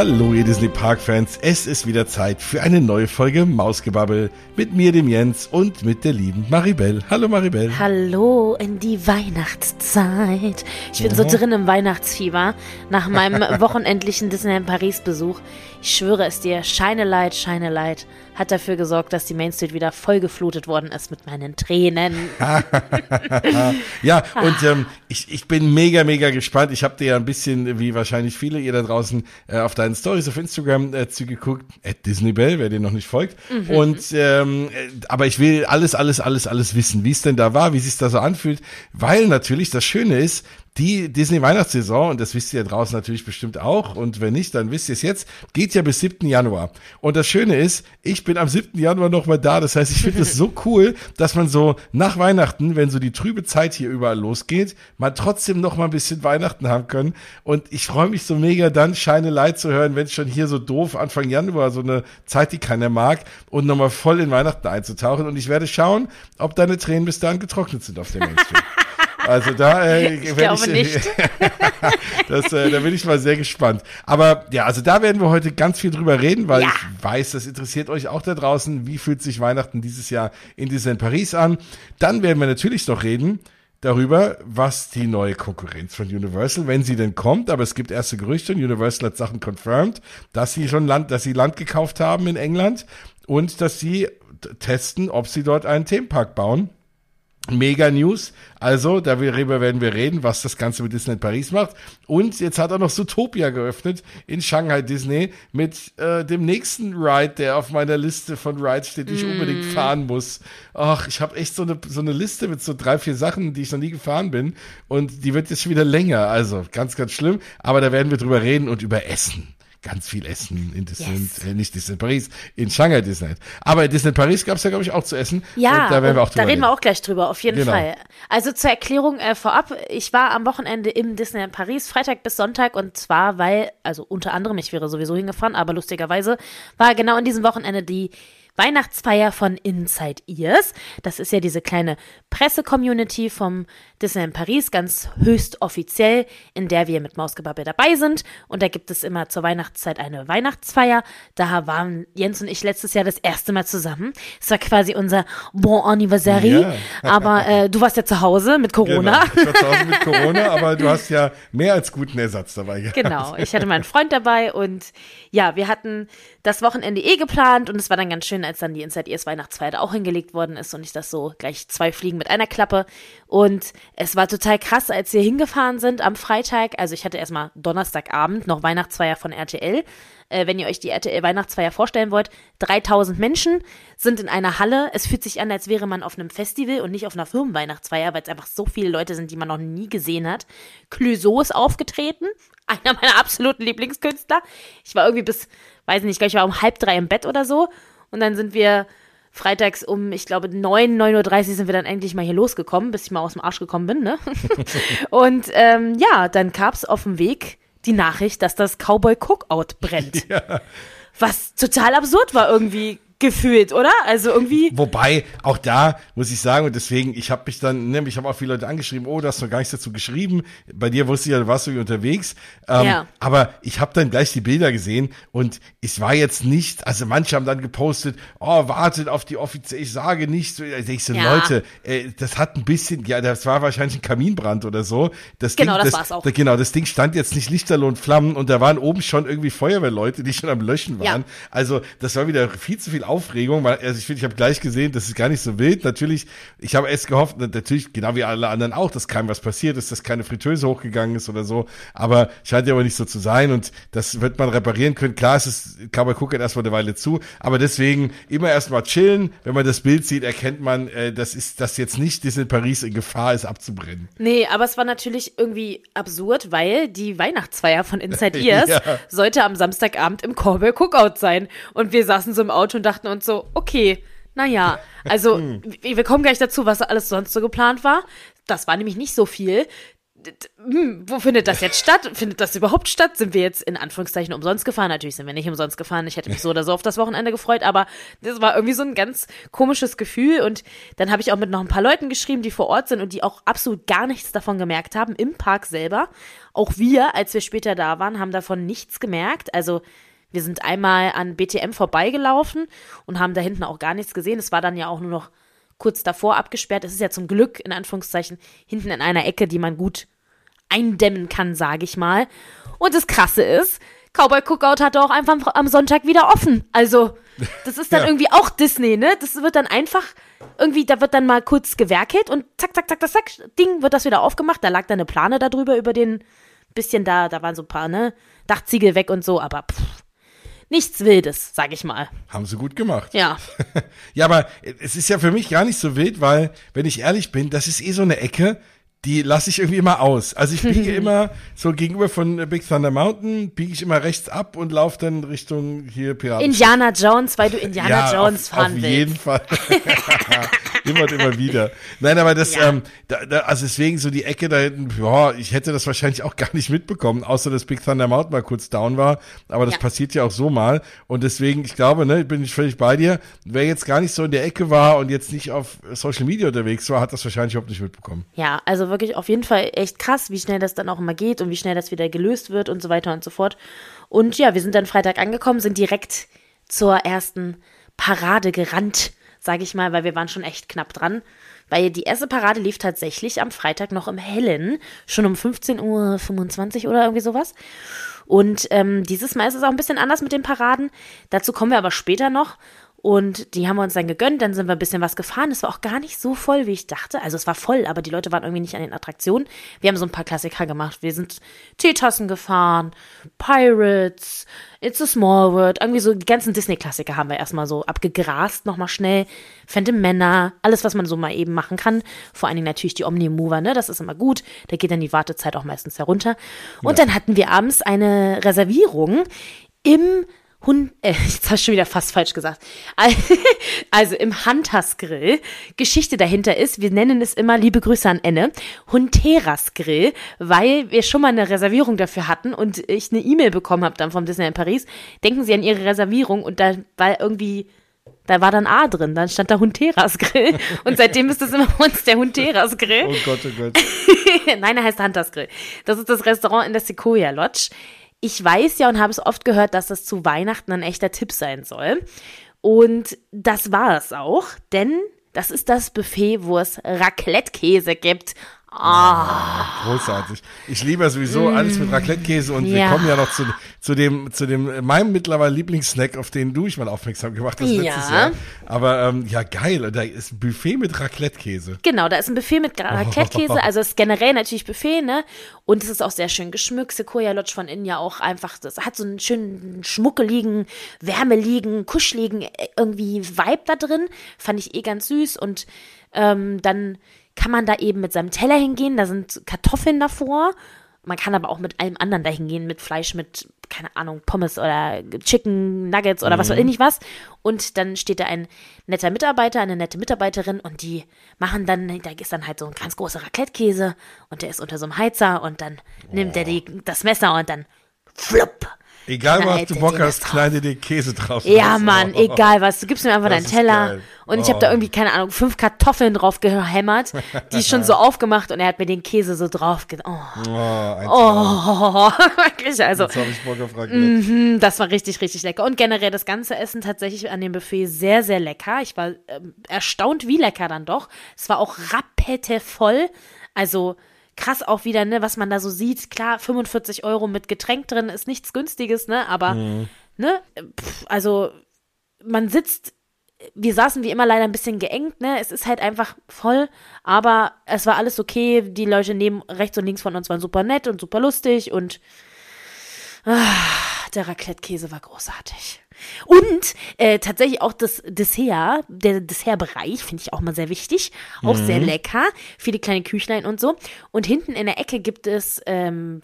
Hallo ihr Disney Park Fans, es ist wieder Zeit für eine neue Folge Mausgebabbel mit mir, dem Jens und mit der lieben Maribel. Hallo Maribel. Hallo in die Weihnachtszeit. Ich bin ja. so drin im Weihnachtsfieber nach meinem wochenendlichen Disneyland Paris Besuch. Ich schwöre es dir, Shine a Light, Shine a Light hat dafür gesorgt, dass die Main Street wieder voll geflutet worden ist mit meinen Tränen. ja, und ähm, ich, ich bin mega, mega gespannt. Ich habe dir ja ein bisschen, wie wahrscheinlich viele ihr da draußen, äh, auf deinen Stories auf Instagram äh, zugeguckt. At Disney Bell, wer dir noch nicht folgt. Mhm. Und ähm, äh, aber ich will alles, alles, alles, alles wissen, wie es denn da war, wie sich da so anfühlt, weil natürlich das Schöne ist, die Disney Weihnachtssaison, und das wisst ihr draußen natürlich bestimmt auch, und wenn nicht, dann wisst ihr es jetzt, geht ja bis 7. Januar. Und das Schöne ist, ich bin am 7. Januar nochmal da. Das heißt, ich finde es so cool, dass man so nach Weihnachten, wenn so die trübe Zeit hier überall losgeht, man trotzdem noch mal ein bisschen Weihnachten haben können. Und ich freue mich so mega dann, Shine Light zu hören, wenn es schon hier so doof Anfang Januar, so eine Zeit, die keiner mag, und nochmal voll in Weihnachten einzutauchen. Und ich werde schauen, ob deine Tränen bis dahin getrocknet sind auf dem Mainstream. Also da, äh, ich glaube ich, nicht. das, äh, da bin ich mal sehr gespannt. Aber ja, also da werden wir heute ganz viel drüber reden, weil ja. ich weiß, das interessiert euch auch da draußen. Wie fühlt sich Weihnachten dieses Jahr in Disneyland Paris an? Dann werden wir natürlich noch reden darüber, was die neue Konkurrenz von Universal, wenn sie denn kommt, aber es gibt erste Gerüchte und Universal hat Sachen confirmed, dass sie schon Land, dass sie Land gekauft haben in England und dass sie testen, ob sie dort einen Themenpark bauen. Mega News. Also, darüber werden wir reden, was das Ganze mit Disney Paris macht. Und jetzt hat er noch Zootopia geöffnet in Shanghai Disney mit äh, dem nächsten Ride, der auf meiner Liste von Rides steht, die ich mm. unbedingt fahren muss. Ach, ich habe echt so eine, so eine Liste mit so drei, vier Sachen, die ich noch nie gefahren bin. Und die wird jetzt schon wieder länger. Also, ganz, ganz schlimm. Aber da werden wir drüber reden und über Essen ganz viel essen in Disneyland, yes. äh, nicht Disneyland Paris, in Shanghai Disneyland. Aber in Disneyland Paris gab es ja, glaube ich, auch zu essen. Ja, und da, werden wir auch drüber da reden wir auch gleich drüber, auf jeden genau. Fall. Also zur Erklärung äh, vorab, ich war am Wochenende im Disneyland Paris, Freitag bis Sonntag und zwar, weil, also unter anderem, ich wäre sowieso hingefahren, aber lustigerweise war genau in diesem Wochenende die Weihnachtsfeier von Inside Ears. Das ist ja diese kleine Presse-Community vom Disneyland Paris, ganz höchst offiziell, in der wir mit Mausgebabbel dabei sind. Und da gibt es immer zur Weihnachtszeit eine Weihnachtsfeier. Da waren Jens und ich letztes Jahr das erste Mal zusammen. Es war quasi unser Bon Anniversary. Ja. aber äh, du warst ja zu Hause mit Corona. Genau. Ich war zu Hause mit Corona, aber du hast ja mehr als guten Ersatz dabei gehabt. Genau, ich hatte meinen Freund dabei und ja, wir hatten das Wochenende eh geplant und es war dann ganz schön, als dann die Inside Ears Weihnachtsfeier auch hingelegt worden ist und ich das so gleich zwei Fliegen mit einer Klappe. Und es war total krass, als wir hingefahren sind am Freitag. Also ich hatte erstmal Donnerstagabend noch Weihnachtsfeier von RTL. Äh, wenn ihr euch die RTL Weihnachtsfeier vorstellen wollt, 3000 Menschen sind in einer Halle. Es fühlt sich an, als wäre man auf einem Festival und nicht auf einer Firmenweihnachtsfeier, weil es einfach so viele Leute sind, die man noch nie gesehen hat. Clouseau ist aufgetreten, einer meiner absoluten Lieblingskünstler. Ich war irgendwie bis, weiß nicht, ich war um halb drei im Bett oder so. Und dann sind wir freitags um, ich glaube, 9, 9.30 Uhr sind wir dann endlich mal hier losgekommen, bis ich mal aus dem Arsch gekommen bin, ne? und ähm, ja, dann gab es auf dem Weg die Nachricht, dass das Cowboy Cookout brennt. Ja. Was total absurd war irgendwie gefühlt, oder? Also irgendwie. Wobei, auch da muss ich sagen, und deswegen, ich habe mich dann, ne, ich habe auch viele Leute angeschrieben, oh, du hast noch gar nichts dazu geschrieben. Bei dir wusste ich ja, du warst irgendwie unterwegs. Ähm, ja. Aber ich habe dann gleich die Bilder gesehen und es war jetzt nicht, also manche haben dann gepostet, oh, wartet auf die offizielle, ich sage nicht so, also ich so, ja. Leute, äh, das hat ein bisschen, ja, das war wahrscheinlich ein Kaminbrand oder so. Das genau, Ding, das, das war's auch. Genau, das Ding stand jetzt nicht Lichterloh und Flammen und da waren oben schon irgendwie Feuerwehrleute, die schon am Löschen waren. Ja. Also das war wieder viel zu viel Aufregung, weil also ich finde, ich habe gleich gesehen, das ist gar nicht so wild. Natürlich, ich habe erst gehofft, natürlich, genau wie alle anderen auch, dass keinem was passiert ist, dass keine Fritteuse hochgegangen ist oder so. Aber scheint ja aber nicht so zu sein und das wird man reparieren können. Klar, es ist, kann man gucken erstmal eine Weile zu, aber deswegen immer erstmal chillen. Wenn man das Bild sieht, erkennt man, äh, das ist, dass jetzt nicht Disney Paris in Gefahr ist, abzubrennen. Nee, aber es war natürlich irgendwie absurd, weil die Weihnachtsfeier von Inside Ears ja. sollte am Samstagabend im Corbel Cookout sein. Und wir saßen so im Auto und dachten uns so, okay, naja, also wir kommen gleich dazu, was alles sonst so geplant war. Das war nämlich nicht so viel. hm, wo findet das jetzt statt? Findet das überhaupt statt? Sind wir jetzt in Anführungszeichen umsonst gefahren? Natürlich sind wir nicht umsonst gefahren. Ich hätte mich so oder so auf das Wochenende gefreut, aber das war irgendwie so ein ganz komisches Gefühl. Und dann habe ich auch mit noch ein paar Leuten geschrieben, die vor Ort sind und die auch absolut gar nichts davon gemerkt haben im Park selber. Auch wir, als wir später da waren, haben davon nichts gemerkt. Also wir sind einmal an BTM vorbeigelaufen und haben da hinten auch gar nichts gesehen. Es war dann ja auch nur noch kurz davor abgesperrt. Es ist ja zum Glück, in Anführungszeichen, hinten in einer Ecke, die man gut eindämmen kann, sage ich mal. Und das Krasse ist, Cowboy Cookout hatte auch einfach am Sonntag wieder offen. Also, das ist dann ja. irgendwie auch Disney, ne? Das wird dann einfach irgendwie, da wird dann mal kurz gewerkelt und zack, zack, zack, zack, zack, Ding, wird das wieder aufgemacht. Da lag dann eine Plane darüber, über den bisschen da, da waren so ein paar, ne? Dachziegel weg und so, aber pff, nichts Wildes, sag ich mal. Haben sie gut gemacht. Ja. ja, aber es ist ja für mich gar nicht so wild, weil, wenn ich ehrlich bin, das ist eh so eine Ecke, die lasse ich irgendwie immer aus. Also ich biege immer so gegenüber von Big Thunder Mountain, biege ich immer rechts ab und laufe dann Richtung hier Piraten. Indiana Jones, weil du Indiana ja, Jones auf, fahren auf willst. Auf jeden Fall. immer und immer wieder. Nein, aber das, ja. ähm, da, da, also deswegen so die Ecke da hinten, ja, ich hätte das wahrscheinlich auch gar nicht mitbekommen, außer dass Big Thunder Mountain mal kurz down war. Aber das ja. passiert ja auch so mal. Und deswegen, ich glaube, ne, bin ich völlig bei dir. Wer jetzt gar nicht so in der Ecke war und jetzt nicht auf Social Media unterwegs war, hat das wahrscheinlich überhaupt nicht mitbekommen. Ja, also wirklich auf jeden Fall echt krass, wie schnell das dann auch immer geht und wie schnell das wieder gelöst wird und so weiter und so fort. Und ja, wir sind dann Freitag angekommen, sind direkt zur ersten Parade gerannt sage ich mal, weil wir waren schon echt knapp dran. Weil die erste Parade lief tatsächlich am Freitag noch im Hellen, schon um 15.25 Uhr oder irgendwie sowas. Und ähm, dieses Mal ist es auch ein bisschen anders mit den Paraden. Dazu kommen wir aber später noch. Und die haben wir uns dann gegönnt, dann sind wir ein bisschen was gefahren. Es war auch gar nicht so voll, wie ich dachte. Also es war voll, aber die Leute waren irgendwie nicht an den Attraktionen. Wir haben so ein paar Klassiker gemacht. Wir sind Teetassen gefahren, Pirates, It's a Small World, irgendwie so die ganzen Disney-Klassiker haben wir erstmal so abgegrast, nochmal schnell. Phantom Männer, alles, was man so mal eben machen kann. Vor allen Dingen natürlich die Omni-Mover, ne? Das ist immer gut. Da geht dann die Wartezeit auch meistens herunter. Und ja. dann hatten wir abends eine Reservierung im Hund, äh, jetzt hast du schon wieder fast falsch gesagt. Also im Hunters Grill. Geschichte dahinter ist, wir nennen es immer, liebe Grüße an Enne, Hunteras Grill, weil wir schon mal eine Reservierung dafür hatten und ich eine E-Mail bekommen habe dann vom Disney in Paris. Denken Sie an Ihre Reservierung und da war irgendwie da war dann A drin, dann stand da Hunteras Grill. Und seitdem ist das immer uns der Hunteras Grill. Oh Gott, oh Gott. Nein, er heißt Hunters Grill. Das ist das Restaurant in der Sequoia Lodge ich weiß ja und habe es oft gehört, dass das zu Weihnachten ein echter Tipp sein soll. Und das war es auch, denn das ist das Buffet, wo es Raclette-Käse gibt. Ah. Großartig. Ich liebe sowieso alles mit Raclette-Käse und ja. wir kommen ja noch zu, zu dem, zu dem, meinem mittlerweile Lieblingssnack, auf den du ich mal aufmerksam gemacht hast letztes ja. Jahr. Aber ähm, ja, geil. Da ist ein Buffet mit Raclette-Käse. Genau, da ist ein Buffet mit Raclette-Käse. Also es ist generell natürlich Buffet, ne? Und es ist auch sehr schön geschmückt. Sequoia Lodge von innen ja auch einfach, das hat so einen schönen schmuckeligen, wärmeligen, kuscheligen äh, irgendwie Vibe da drin. Fand ich eh ganz süß und ähm, dann kann man da eben mit seinem Teller hingehen, da sind Kartoffeln davor. Man kann aber auch mit allem anderen da hingehen, mit Fleisch, mit, keine Ahnung, Pommes oder Chicken Nuggets oder mhm. was weiß ich nicht was. Und dann steht da ein netter Mitarbeiter, eine nette Mitarbeiterin und die machen dann, da ist dann halt so ein ganz großer Raclette-Käse und der ist unter so einem Heizer und dann oh. nimmt er die, das Messer und dann flupp Egal was du Bock hast, kleide dir Käse drauf. Ja, Mann, oh. egal was. Du gibst mir einfach deinen Teller. Und ich habe da oh. irgendwie, keine Ahnung, fünf Kartoffeln drauf gehämmert, die schon so aufgemacht und er hat mir den Käse so drauf ge Oh, oh, oh wirklich, also. Jetzt ich Bock auf mm Das war richtig, richtig lecker. Und generell das ganze Essen tatsächlich an dem Buffet sehr, sehr lecker. Ich war äh, erstaunt, wie lecker dann doch. Es war auch rappete voll. Also, krass auch wieder, ne, was man da so sieht. Klar, 45 Euro mit Getränk drin ist nichts Günstiges, ne, aber, mhm. ne, pff, also man sitzt, wir saßen wie immer leider ein bisschen geengt, ne, es ist halt einfach voll, aber es war alles okay. Die Leute neben, rechts und links von uns waren super nett und super lustig und ah, der Raclette-Käse war großartig. Und äh, tatsächlich auch das Dessert, der Dessertbereich finde ich auch mal sehr wichtig. Auch mhm. sehr lecker. Viele kleine Küchlein und so. Und hinten in der Ecke gibt es, ähm,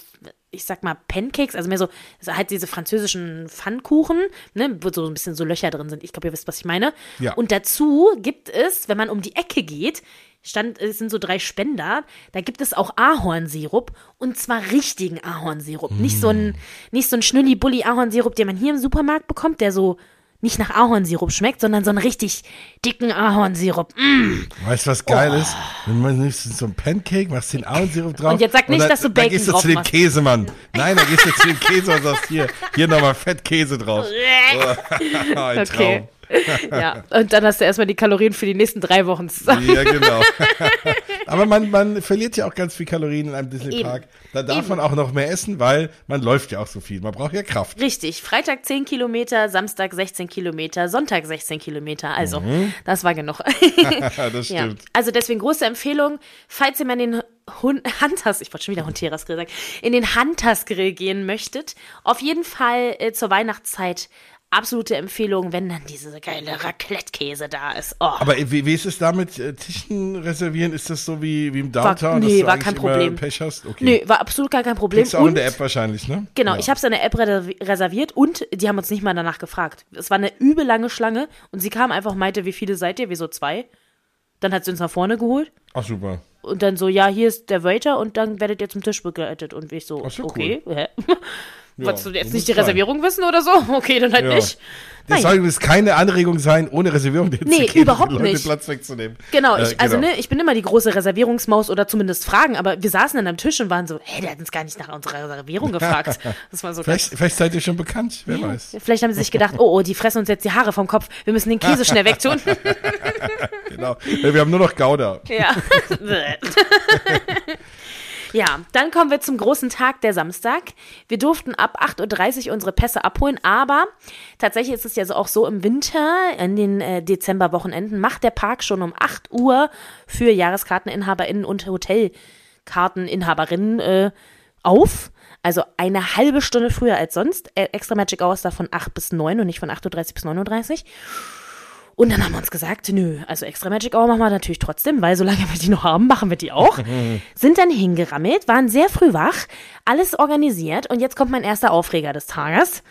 ich sag mal, Pancakes, also mehr so, halt diese französischen Pfannkuchen, ne, wo so ein bisschen so Löcher drin sind. Ich glaube, ihr wisst, was ich meine. Ja. Und dazu gibt es, wenn man um die Ecke geht, stand, es sind so drei Spender. Da gibt es auch Ahornsirup und zwar richtigen Ahornsirup. Nicht so ein, nicht so ein Schnülli-Bulli-Ahornsirup, den man hier im Supermarkt bekommt, der so nicht nach Ahornsirup schmeckt, sondern so einen richtig dicken Ahornsirup. Mm. Weißt du, was geil oh. ist? Wenn man nimmst so ein Pancake, machst den Ahornsirup drauf. Und jetzt sag nicht, dann, dass du Bacon Dann gehst du zu dem Käsemann. Nein, dann gehst du zu dem Käse und sagst, hier, hier nochmal Fettkäse drauf. oh, ein okay. Traum. Ja, und dann hast du erstmal die Kalorien für die nächsten drei Wochen zusammen. Ja, genau. Aber man, man verliert ja auch ganz viel Kalorien in einem Disney-Park. Da darf Eben. man auch noch mehr essen, weil man läuft ja auch so viel. Man braucht ja Kraft. Richtig. Freitag 10 Kilometer, Samstag 16 Kilometer, Sonntag 16 Kilometer. Also, mhm. das war genug. das stimmt. Ja. Also deswegen große Empfehlung, falls ihr mal in den Hun Hunters, ich wollte schon wieder Hunteras Grill sagen, in den Hunters Grill gehen möchtet, auf jeden Fall äh, zur Weihnachtszeit absolute Empfehlung, wenn dann diese geile Raclette-Käse da ist. Oh. Aber wie, wie ist es da mit äh, Tischen reservieren? Ist das so wie, wie im Downtown, war, nee, war kein Problem. Pech hast? Okay. Nee, war absolut gar kein Problem. Du auch und, in der App wahrscheinlich, ne? Genau, ja. ich habe es in der App reserviert und die haben uns nicht mal danach gefragt. Es war eine übel lange Schlange und sie kam einfach und meinte, wie viele seid ihr? Wieso zwei? Dann hat sie uns nach vorne geholt. Ach, super. Und dann so, ja, hier ist der Waiter und dann werdet ihr zum Tisch begleitet. Und ich so, Ach, okay, cool. Ja, Wolltest du jetzt nicht die Reservierung wissen oder so? Okay, dann halt ja. nicht. Das soll übrigens keine Anregung sein, ohne Reservierung den nee, gehen, überhaupt Leute nicht. Platz wegzunehmen. Genau, ich, äh, also genau. ne, ich bin immer die große Reservierungsmaus oder zumindest Fragen, aber wir saßen dann am Tisch und waren so, hey, der hat uns gar nicht nach unserer Reservierung gefragt. Das war so vielleicht, vielleicht seid ihr schon bekannt, wer ja, weiß. Vielleicht haben sie sich gedacht, oh, oh, die fressen uns jetzt die Haare vom Kopf, wir müssen den Käse schnell wegtun. genau, wir haben nur noch Gouda. Ja. Ja, dann kommen wir zum großen Tag der Samstag. Wir durften ab 8.30 Uhr unsere Pässe abholen, aber tatsächlich ist es ja auch so im Winter, in den äh, Dezemberwochenenden, macht der Park schon um 8 Uhr für JahreskarteninhaberInnen und Hotelkarteninhaberinnen äh, auf. Also eine halbe Stunde früher als sonst. Äh, Extra Magic Hours da von 8 bis 9 und nicht von 8.30 Uhr bis 9.30 Uhr. Und dann haben wir uns gesagt, nö, also extra Magic Hour machen wir natürlich trotzdem, weil solange wir die noch haben, machen wir die auch. Sind dann hingerammelt, waren sehr früh wach, alles organisiert und jetzt kommt mein erster Aufreger des Tages.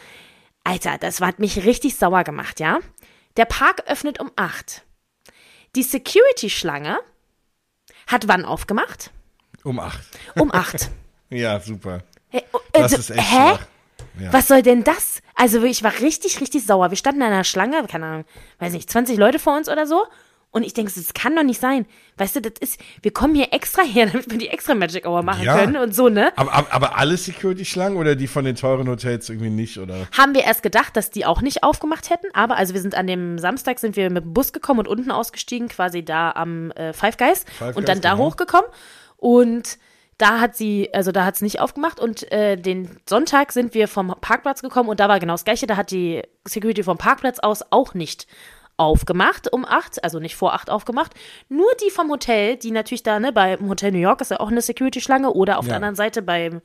Alter, das hat mich richtig sauer gemacht, ja? Der Park öffnet um acht. Die Security-Schlange hat wann aufgemacht? Um acht. Um acht. ja, super. Hey, oh, äh, das ist echt hä? Schwach. Ja. Was soll denn das? Also ich war richtig, richtig sauer. Wir standen in einer Schlange, keine Ahnung, weiß nicht, 20 Leute vor uns oder so. Und ich denke, das kann doch nicht sein. Weißt du, das ist, wir kommen hier extra her, damit wir die extra Magic Hour machen ja. können und so, ne? Aber, aber, aber alle Security-Schlangen oder die von den teuren Hotels irgendwie nicht, oder? Haben wir erst gedacht, dass die auch nicht aufgemacht hätten, aber also wir sind an dem Samstag sind wir mit dem Bus gekommen und unten ausgestiegen, quasi da am äh, Five Guys Five und dann da genau. hochgekommen und da hat sie, also da hat es nicht aufgemacht und äh, den Sonntag sind wir vom Parkplatz gekommen und da war genau das Gleiche. Da hat die Security vom Parkplatz aus auch nicht aufgemacht um acht, also nicht vor acht aufgemacht. Nur die vom Hotel, die natürlich da, ne, beim Hotel New York ist ja auch eine Security-Schlange oder auf ja. der anderen Seite beim,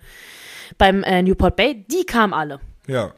beim äh, Newport Bay, die kamen alle. Ja.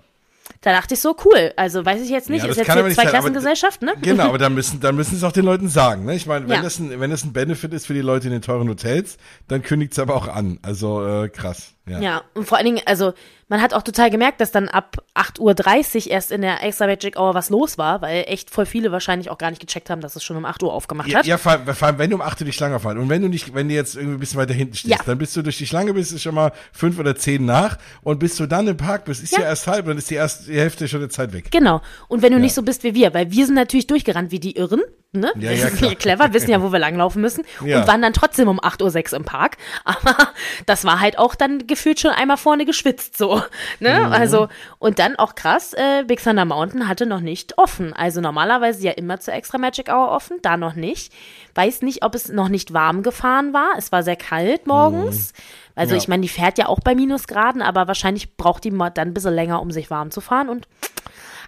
Da dachte ich so, cool. Also weiß ich jetzt nicht, ja, ist jetzt hier Zweiklassengesellschaft, ne? Genau, aber dann müssen, dann müssen es auch den Leuten sagen, ne? Ich meine, wenn, ja. das ein, wenn das ein Benefit ist für die Leute in den teuren Hotels, dann kündigt es aber auch an. Also äh, krass. Ja. ja, und vor allen Dingen, also man hat auch total gemerkt, dass dann ab 8.30 Uhr erst in der Extra Magic Hour was los war, weil echt voll viele wahrscheinlich auch gar nicht gecheckt haben, dass es schon um 8 Uhr aufgemacht ja, hat. Ja, vor allem, wenn du um 8 Uhr die Schlange aufhalt und wenn du nicht, wenn du jetzt irgendwie ein bisschen weiter hinten stehst, ja. dann bist du durch die Schlange, bist du schon mal fünf oder zehn nach und bis du dann im Park bist, ist ja, ja erst halb, dann ist die erste die Hälfte schon der Zeit weg. Genau. Und wenn du nicht so bist wie wir, weil wir sind natürlich durchgerannt wie die Irren, ne? Ja, ja, klar. clever, wissen ja, wo wir langlaufen müssen und waren dann trotzdem um 8.06 Uhr im Park. Aber das war halt auch dann gefühlt schon einmal vorne geschwitzt, so. Ne? Mhm. Also, und dann auch krass, äh, Big Thunder Mountain hatte noch nicht offen. Also normalerweise ja immer zur Extra Magic Hour offen, da noch nicht. Weiß nicht, ob es noch nicht warm gefahren war. Es war sehr kalt morgens. Mhm. Also ja. ich meine, die fährt ja auch bei Minusgraden, aber wahrscheinlich braucht die dann ein bisschen länger, um sich warm zu fahren und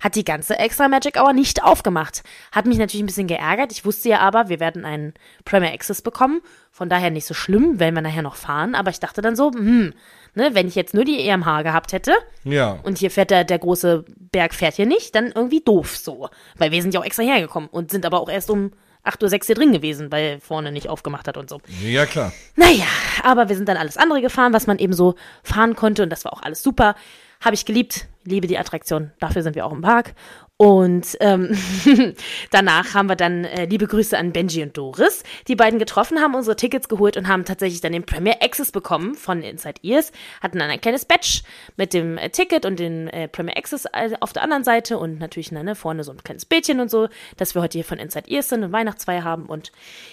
hat die ganze Extra Magic Hour nicht aufgemacht. Hat mich natürlich ein bisschen geärgert. Ich wusste ja aber, wir werden einen Premier Access bekommen. Von daher nicht so schlimm, wenn wir nachher noch fahren. Aber ich dachte dann so, hm, ne, wenn ich jetzt nur die EMH gehabt hätte ja. und hier fährt der, der große Berg fährt hier nicht, dann irgendwie doof so. Weil wir sind ja auch extra hergekommen und sind aber auch erst um 8.06 Uhr hier drin gewesen, weil vorne nicht aufgemacht hat und so. Ja, klar. Naja, aber wir sind dann alles andere gefahren, was man eben so fahren konnte und das war auch alles super. Habe ich geliebt, liebe die Attraktion. Dafür sind wir auch im Park. Und ähm, danach haben wir dann äh, liebe Grüße an Benji und Doris. Die beiden getroffen, haben unsere Tickets geholt und haben tatsächlich dann den Premier Access bekommen von Inside Ears. Hatten dann ein kleines Badge mit dem äh, Ticket und den äh, Premier Access äh, auf der anderen Seite und natürlich ne, vorne so ein kleines Bildchen und so, dass wir heute hier von Inside Ears sind und Weihnachtsfeier haben. Und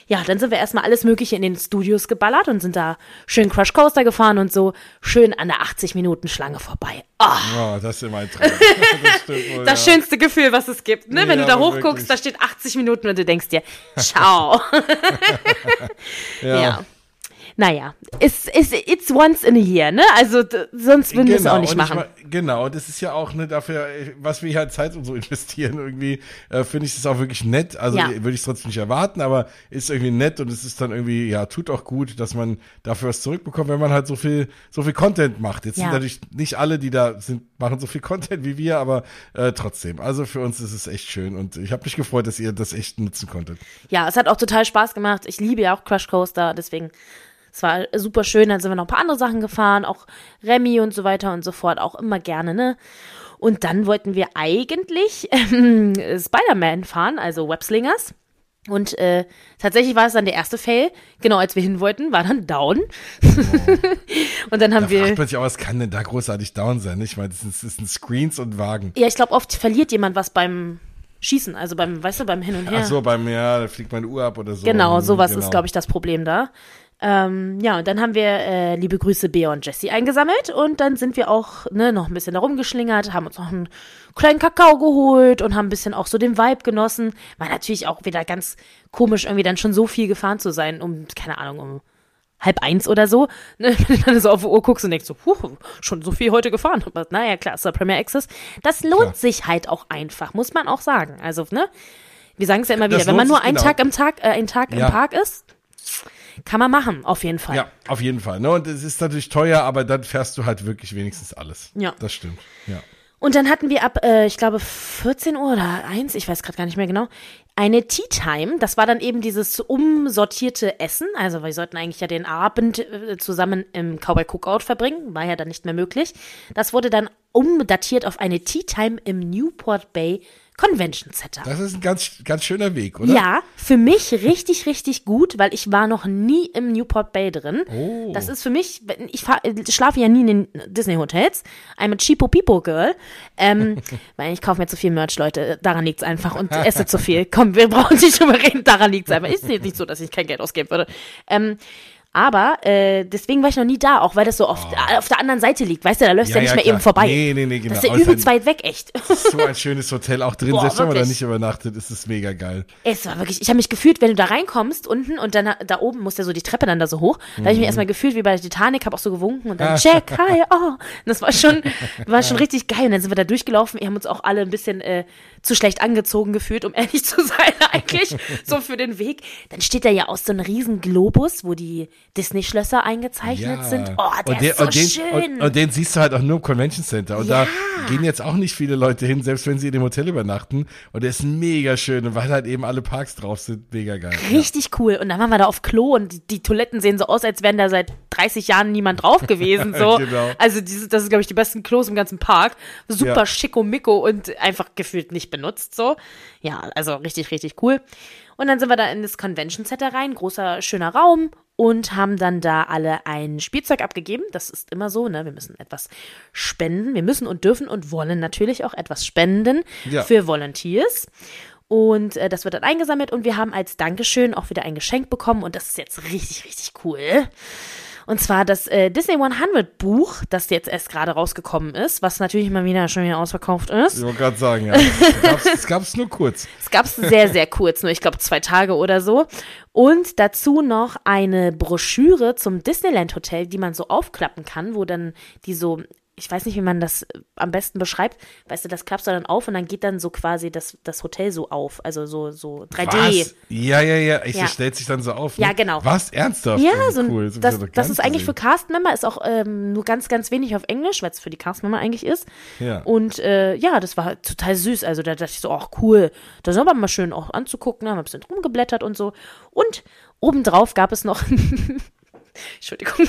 ja, dann sind wir erstmal alles Mögliche in den Studios geballert und sind da schön Crush Coaster gefahren und so schön an der 80 Minuten Schlange vorbei. Oh. Oh, das ist mein Traum. Das, das schönste Gefühl, was es gibt. Ne? Wenn ja, du da hochguckst, da steht 80 Minuten und du denkst dir, ciao. ja. ja naja, it's, it's, it's once in a year, ne? Also sonst würden wir es auch nicht machen. Mal, genau, das ist ja auch ne, dafür, was wir hier an Zeit und so investieren, irgendwie, äh, finde ich das auch wirklich nett. Also ja. würde ich es trotzdem nicht erwarten, aber ist irgendwie nett und es ist dann irgendwie, ja, tut auch gut, dass man dafür was zurückbekommt, wenn man halt so viel, so viel Content macht. Jetzt ja. sind natürlich nicht alle, die da sind, machen so viel Content wie wir, aber äh, trotzdem. Also für uns ist es echt schön und ich habe mich gefreut, dass ihr das echt nutzen konntet. Ja, es hat auch total Spaß gemacht. Ich liebe ja auch Crush Coaster, deswegen es war super schön, dann sind wir noch ein paar andere Sachen gefahren, auch Remy und so weiter und so fort, auch immer gerne, ne? Und dann wollten wir eigentlich ähm, Spider-Man fahren, also Webslingers. Und äh, tatsächlich war es dann der erste Fail. Genau, als wir hin wollten, war dann down. Oh. und dann haben da wir. Fragt man sich auch, was kann denn da großartig down sein? Ich meine, das, das sind Screens und Wagen. Ja, ich glaube, oft verliert jemand was beim Schießen, also beim, weißt du, beim Hin und Her. Ach so, beim, ja, da fliegt meine Uhr ab oder so. Genau, sowas genau. ist, glaube ich, das Problem da. Ähm, ja, und dann haben wir äh, liebe Grüße Bea und Jessie eingesammelt und dann sind wir auch ne, noch ein bisschen da rumgeschlingert, haben uns noch einen kleinen Kakao geholt und haben ein bisschen auch so den Vibe genossen. War natürlich auch wieder ganz komisch, irgendwie dann schon so viel gefahren zu sein, um, keine Ahnung, um halb eins oder so. Ne? Wenn du dann so auf die Uhr guckst und denkst so, puh, schon so viel heute gefahren. Aber naja, klar, ist der Premier Access. Das lohnt klar. sich halt auch einfach, muss man auch sagen. Also, ne? Wir sagen es ja immer wieder, wenn man nur einen genau. Tag im Tag, äh, einen Tag ja. im Park ist, kann man machen, auf jeden Fall. Ja, auf jeden Fall. Ne? Und es ist natürlich teuer, aber dann fährst du halt wirklich wenigstens alles. Ja. Das stimmt. Ja. Und dann hatten wir ab, äh, ich glaube, 14 Uhr oder 1, ich weiß gerade gar nicht mehr genau, eine Tea Time. Das war dann eben dieses umsortierte Essen. Also wir sollten eigentlich ja den Abend äh, zusammen im Cowboy Cookout verbringen. War ja dann nicht mehr möglich. Das wurde dann umdatiert auf eine Tea Time im Newport Bay Convention Center. Das ist ein ganz, ganz schöner Weg, oder? Ja, für mich richtig, richtig gut, weil ich war noch nie im Newport Bay drin. Oh. Das ist für mich, ich fahr, schlafe ja nie in den Disney Hotels. I'm a cheapo people girl. Ähm, weil ich kaufe mir zu viel Merch, Leute. Daran liegt es einfach und esse zu viel. Komm, wir brauchen nicht drüber reden. Daran liegt es einfach. Ist nicht so, dass ich kein Geld ausgeben würde. Ähm, aber äh, deswegen war ich noch nie da, auch weil das so oft oh. auf der anderen Seite liegt. Weißt du, da läufst du ja, ja, nicht mehr klar. eben vorbei. Nee, nee, nee, genau. Das ist ja übelst weit weg, echt. so ein schönes Hotel auch drin, Boah, selbst wenn man da nicht übernachtet, ist es mega geil. Es war wirklich, ich habe mich gefühlt, wenn du da reinkommst unten und dann da oben muss ja so die Treppe dann da so hoch, da habe ich mich mhm. erstmal gefühlt wie bei der Titanic, habe auch so gewunken und dann Jack, hi, oh. Und das war schon, war schon richtig geil. Und dann sind wir da durchgelaufen, wir haben uns auch alle ein bisschen äh, zu schlecht angezogen gefühlt, um ehrlich zu sein eigentlich, so für den Weg. Dann steht da ja aus so ein riesen Globus, wo die Disney-Schlösser eingezeichnet ja. sind. Oh, der, der ist so und den, schön. Und, und, den siehst du halt auch nur im Convention Center. Und ja. da gehen jetzt auch nicht viele Leute hin, selbst wenn sie in dem Hotel übernachten. Und der ist mega schön. Und weil halt eben alle Parks drauf sind, mega geil. Richtig ja. cool. Und dann waren wir da auf Klo und die, die, Toiletten sehen so aus, als wären da seit 30 Jahren niemand drauf gewesen. So. genau. Also dieses, das ist, glaube ich, die besten Klos im ganzen Park. Super ja. schicko-micko und einfach gefühlt nicht benutzt. So. Ja, also richtig, richtig cool. Und dann sind wir da in das Convention Center rein, großer, schöner Raum und haben dann da alle ein Spielzeug abgegeben. Das ist immer so, ne? Wir müssen etwas spenden. Wir müssen und dürfen und wollen natürlich auch etwas spenden ja. für Volunteers. Und äh, das wird dann eingesammelt und wir haben als Dankeschön auch wieder ein Geschenk bekommen und das ist jetzt richtig, richtig cool. Und zwar das äh, Disney 100 Buch, das jetzt erst gerade rausgekommen ist, was natürlich immer wieder schon wieder ausverkauft ist. Ich wollte gerade sagen, ja. Es gab es nur kurz. Es gab es sehr, sehr kurz, nur ich glaube zwei Tage oder so. Und dazu noch eine Broschüre zum Disneyland Hotel, die man so aufklappen kann, wo dann die so ich weiß nicht, wie man das äh, am besten beschreibt. Weißt du, das klappst du dann auf und dann geht dann so quasi das, das Hotel so auf. Also so, so 3D. Was? Ja, ja, ja. Ich, ja. Das stellt sich dann so auf. Ne? Ja, genau. Was? Ernsthaft? Ja, das so cool. Das, das, das ist eigentlich für Cast-Member, ist auch ähm, nur ganz, ganz wenig auf Englisch, weil es für die Cast-Member eigentlich ist. Ja. Und äh, ja, das war halt total süß. Also da dachte ich so, ach cool. Das ist aber mal schön auch anzugucken. Da haben wir ein bisschen rumgeblättert und so. Und obendrauf gab es noch Entschuldigung.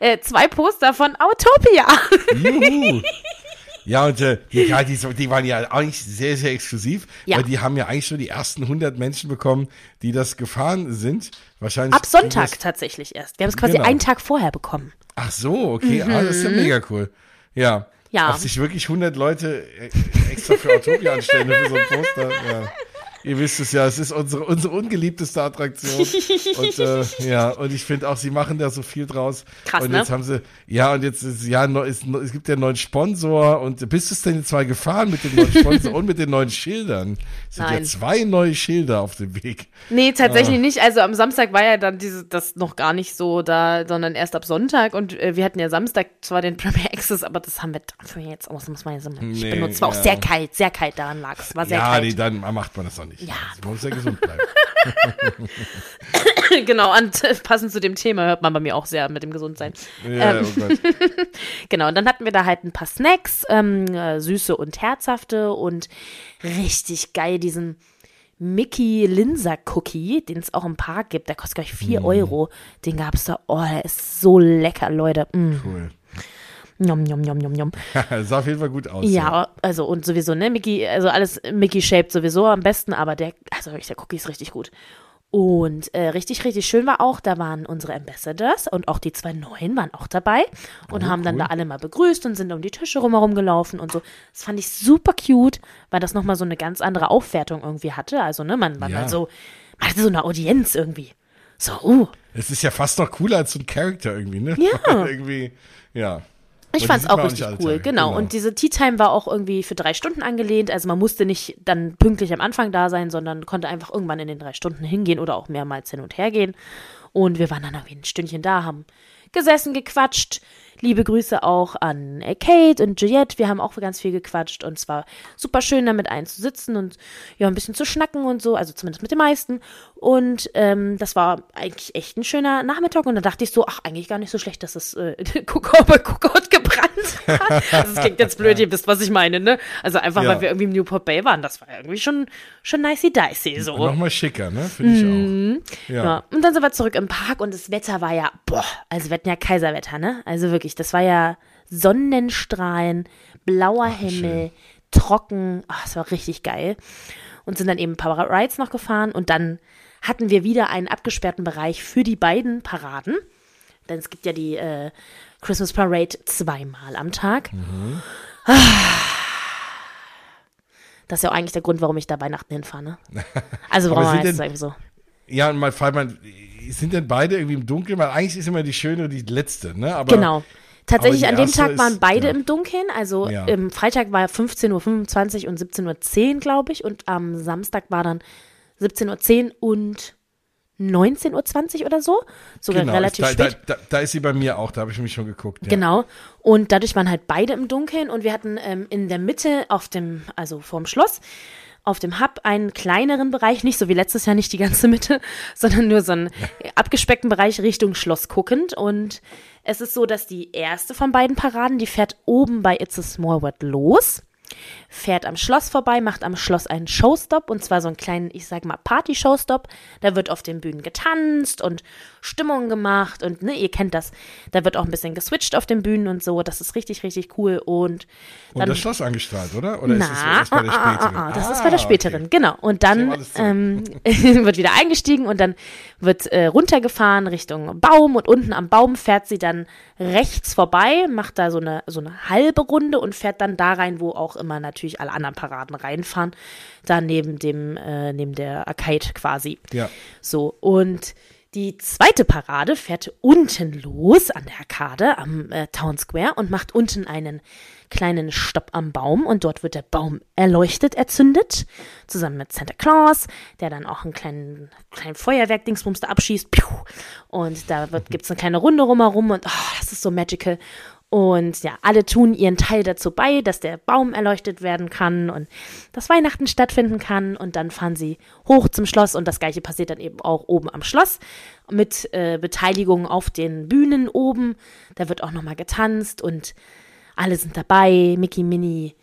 Äh, zwei Poster von Autopia. Juhu. Ja, und äh, die, ja, die, die waren ja eigentlich sehr, sehr exklusiv, Ja. weil die haben ja eigentlich schon die ersten 100 Menschen bekommen, die das gefahren sind. Wahrscheinlich. Ab Sonntag tatsächlich erst. Wir haben es quasi Genau. einen Tag vorher bekommen. ach so, okay, ah, das ist ja mega cool. Ja. Mhm. Ja. Ob sich wirklich 100 Leute äh, extra für Autopia anstellen für so ein Poster. Ja. Ihr wisst es ja, es ist unsere, unsere ungeliebteste Attraktion. Und äh, ja, und ich finde auch, sie machen da so viel draus. Krass, und ne? jetzt haben sie, ja, und jetzt ist ja ist, es gibt ja einen neuen Sponsor und bist du es denn jetzt mal gefahren mit dem neuen Sponsor und mit den neuen Schildern? Es sind ja Nein. zwei neue Schilder auf dem Weg. Nee, tatsächlich Ah. nicht. Also am Samstag war ja dann diese, das noch gar nicht so da, sondern erst ab Sonntag. Und äh, wir hatten ja Samstag zwar den Premier Access, aber das haben wir dafür jetzt aus, muss man jetzt immer nicht Nee. War auch ja. sehr kalt, sehr kalt daran lag es. War sehr Ja, kalt. nee, dann macht man das doch nicht. Ja. Man muss ja gesund bleiben. genau, und passend zu dem Thema hört man bei mir auch sehr mit dem Gesundsein. Ja, Ähm, oh. Genau, und dann hatten wir da halt ein paar Snacks, ähm, äh, süße und herzhafte und richtig geil diesen Mickey Linser Cookie, den es auch im Park gibt. Der kostet gleich 4 Euro. Den gab es da. Oh, der ist so lecker, Leute. Mm. Cool. Njom, njom, njom, njom, njom. sah auf jeden Fall gut aus. Ja, also und sowieso, ne, Mickey, also alles Mickey-shaped sowieso am besten, aber der, also wirklich, der Cookie ist richtig gut. Und äh, richtig, richtig schön war auch, da waren unsere Ambassadors und auch die zwei Neuen waren auch dabei und Oh, haben dann cool. da alle mal begrüßt und sind um die Tische rumherum gelaufen und so. Das fand ich super cute, weil das nochmal so eine ganz andere Aufwertung irgendwie hatte. Also, ne, man, man, Ja. man so, man hatte so eine Audienz irgendwie. So, uh, Es ist ja fast noch cooler als so ein Charakter irgendwie, ne? Ja. irgendwie, ja. Ich fand's sieht auch richtig cool, genau. genau. Und diese Tea Time war auch irgendwie für drei Stunden angelehnt. Also man musste nicht dann pünktlich am Anfang da sein, sondern konnte einfach irgendwann in den drei Stunden hingehen oder auch mehrmals hin und her gehen. Und wir waren dann irgendwie ein Stündchen da, haben gesessen, gequatscht. Liebe Grüße auch an Kate und Juliette. Wir haben auch ganz viel gequatscht und es war super schön, da mit allen zu sitzen und ja, ein bisschen zu schnacken und so, also zumindest mit den meisten. Und ähm, das war eigentlich echt ein schöner Nachmittag und da dachte ich so, ach, eigentlich gar nicht so schlecht, dass das äh, Cookout bei Hat. Also es klingt jetzt blöd, ihr wisst, was ich meine, ne? Also einfach, Ja. weil wir irgendwie im Newport Bay waren, das war irgendwie schon, schon nicey dicey so. Nochmal schicker, ne? Finde ich auch. Ja. Mhm. Ja. Und dann sind wir zurück im Park und das Wetter war ja, boah, also wir hatten ja Kaiserwetter, ne? Also wirklich, das war ja Sonnenstrahlen, blauer Himmel, trocken, ach, es war richtig geil. Und sind dann eben ein paar Rides noch gefahren und dann hatten wir wieder einen abgesperrten Bereich für die beiden Paraden. Denn es gibt ja die äh, Christmas Parade zweimal am Tag. Ah. Das ist ja auch eigentlich der Grund, warum ich da Weihnachten hinfahre, ne? Also warum heißt es denn- eigentlich so? Ja, und mal fragt man, sind denn beide irgendwie im Dunkeln? Weil eigentlich ist immer die schöne die letzte, ne? Aber Genau. Tatsächlich, an dem Tag waren ist- beide ja. im Dunkeln. Also Ja. im Freitag war 15.25 Uhr und 17.10 Uhr, glaube ich. Und am Samstag war dann 17.10 Uhr und 19.20 Uhr oder so. Sogar genau, relativ da, spät. da, da, da ist sie bei mir auch, da habe ich mich schon geguckt. Ja. Genau. Und dadurch waren halt beide im Dunkeln und wir hatten ähm, in der Mitte auf dem, also vorm Schloss, auf dem Hub einen kleineren Bereich, nicht so wie letztes Jahr nicht die ganze Mitte, sondern nur so einen abgespeckten Bereich Richtung Schloss guckend. Und es ist so, dass die erste von beiden Paraden, die fährt oben bei It's a Small World los fährt am Schloss vorbei, macht am Schloss einen Showstop und zwar so einen kleinen, ich sag mal, Party-Showstop. Da wird auf den Bühnen getanzt und Stimmung gemacht und ne, ihr kennt das. Da wird auch ein bisschen geswitcht auf den Bühnen und so. Das ist richtig, richtig cool und Und dann das Schloss angestrahlt, oder? Oder ist es na, erst bei der ah, ah, späteren? ah, ah, das Ah, ist bei der okay. späteren, genau. Und dann ähm, wird wieder eingestiegen und dann wird äh, runtergefahren Richtung Baum und unten am Baum fährt sie dann rechts vorbei, macht da so eine, so eine halbe Runde und fährt dann da rein, wo auch immer natürlich alle anderen Paraden reinfahren. Da neben dem, äh, neben der Arcade quasi. Ja. So, und die zweite Parade fährt unten los an der Arkade am äh, Town Square und macht unten einen kleinen Stopp am Baum und dort wird der Baum erleuchtet, erzündet, zusammen mit Santa Claus, der dann auch einen kleinen, kleinen Feuerwerk-Dingsbums da abschießt. Piu. Und da wird, gibt's eine kleine Runde rumherum und oh, das ist so magical. Und ja, alle tun ihren Teil dazu bei, dass der Baum erleuchtet werden kann und dass Weihnachten stattfinden kann. Und dann fahren sie hoch zum Schloss und das gleiche passiert dann eben auch oben am Schloss mit äh, Beteiligung auf den Bühnen oben. Da wird auch nochmal getanzt und alle sind dabei. Mickey, Minnie,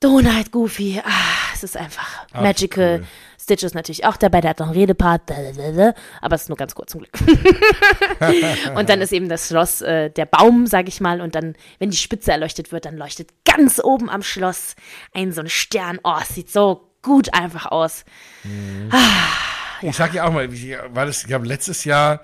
Donald, Goofy. Ah, es ist einfach Ach, magical. cool. Stitch ist natürlich auch dabei, der hat noch einen Redepart, aber es ist nur ganz kurz zum Glück. und dann ist eben das Schloss äh, der Baum, sag ich mal, und dann, wenn die Spitze erleuchtet wird, dann leuchtet ganz oben am Schloss ein so ein Stern. Oh, es sieht so gut einfach aus. Ich sag ja auch mal, war das, ich glaube, letztes Jahr,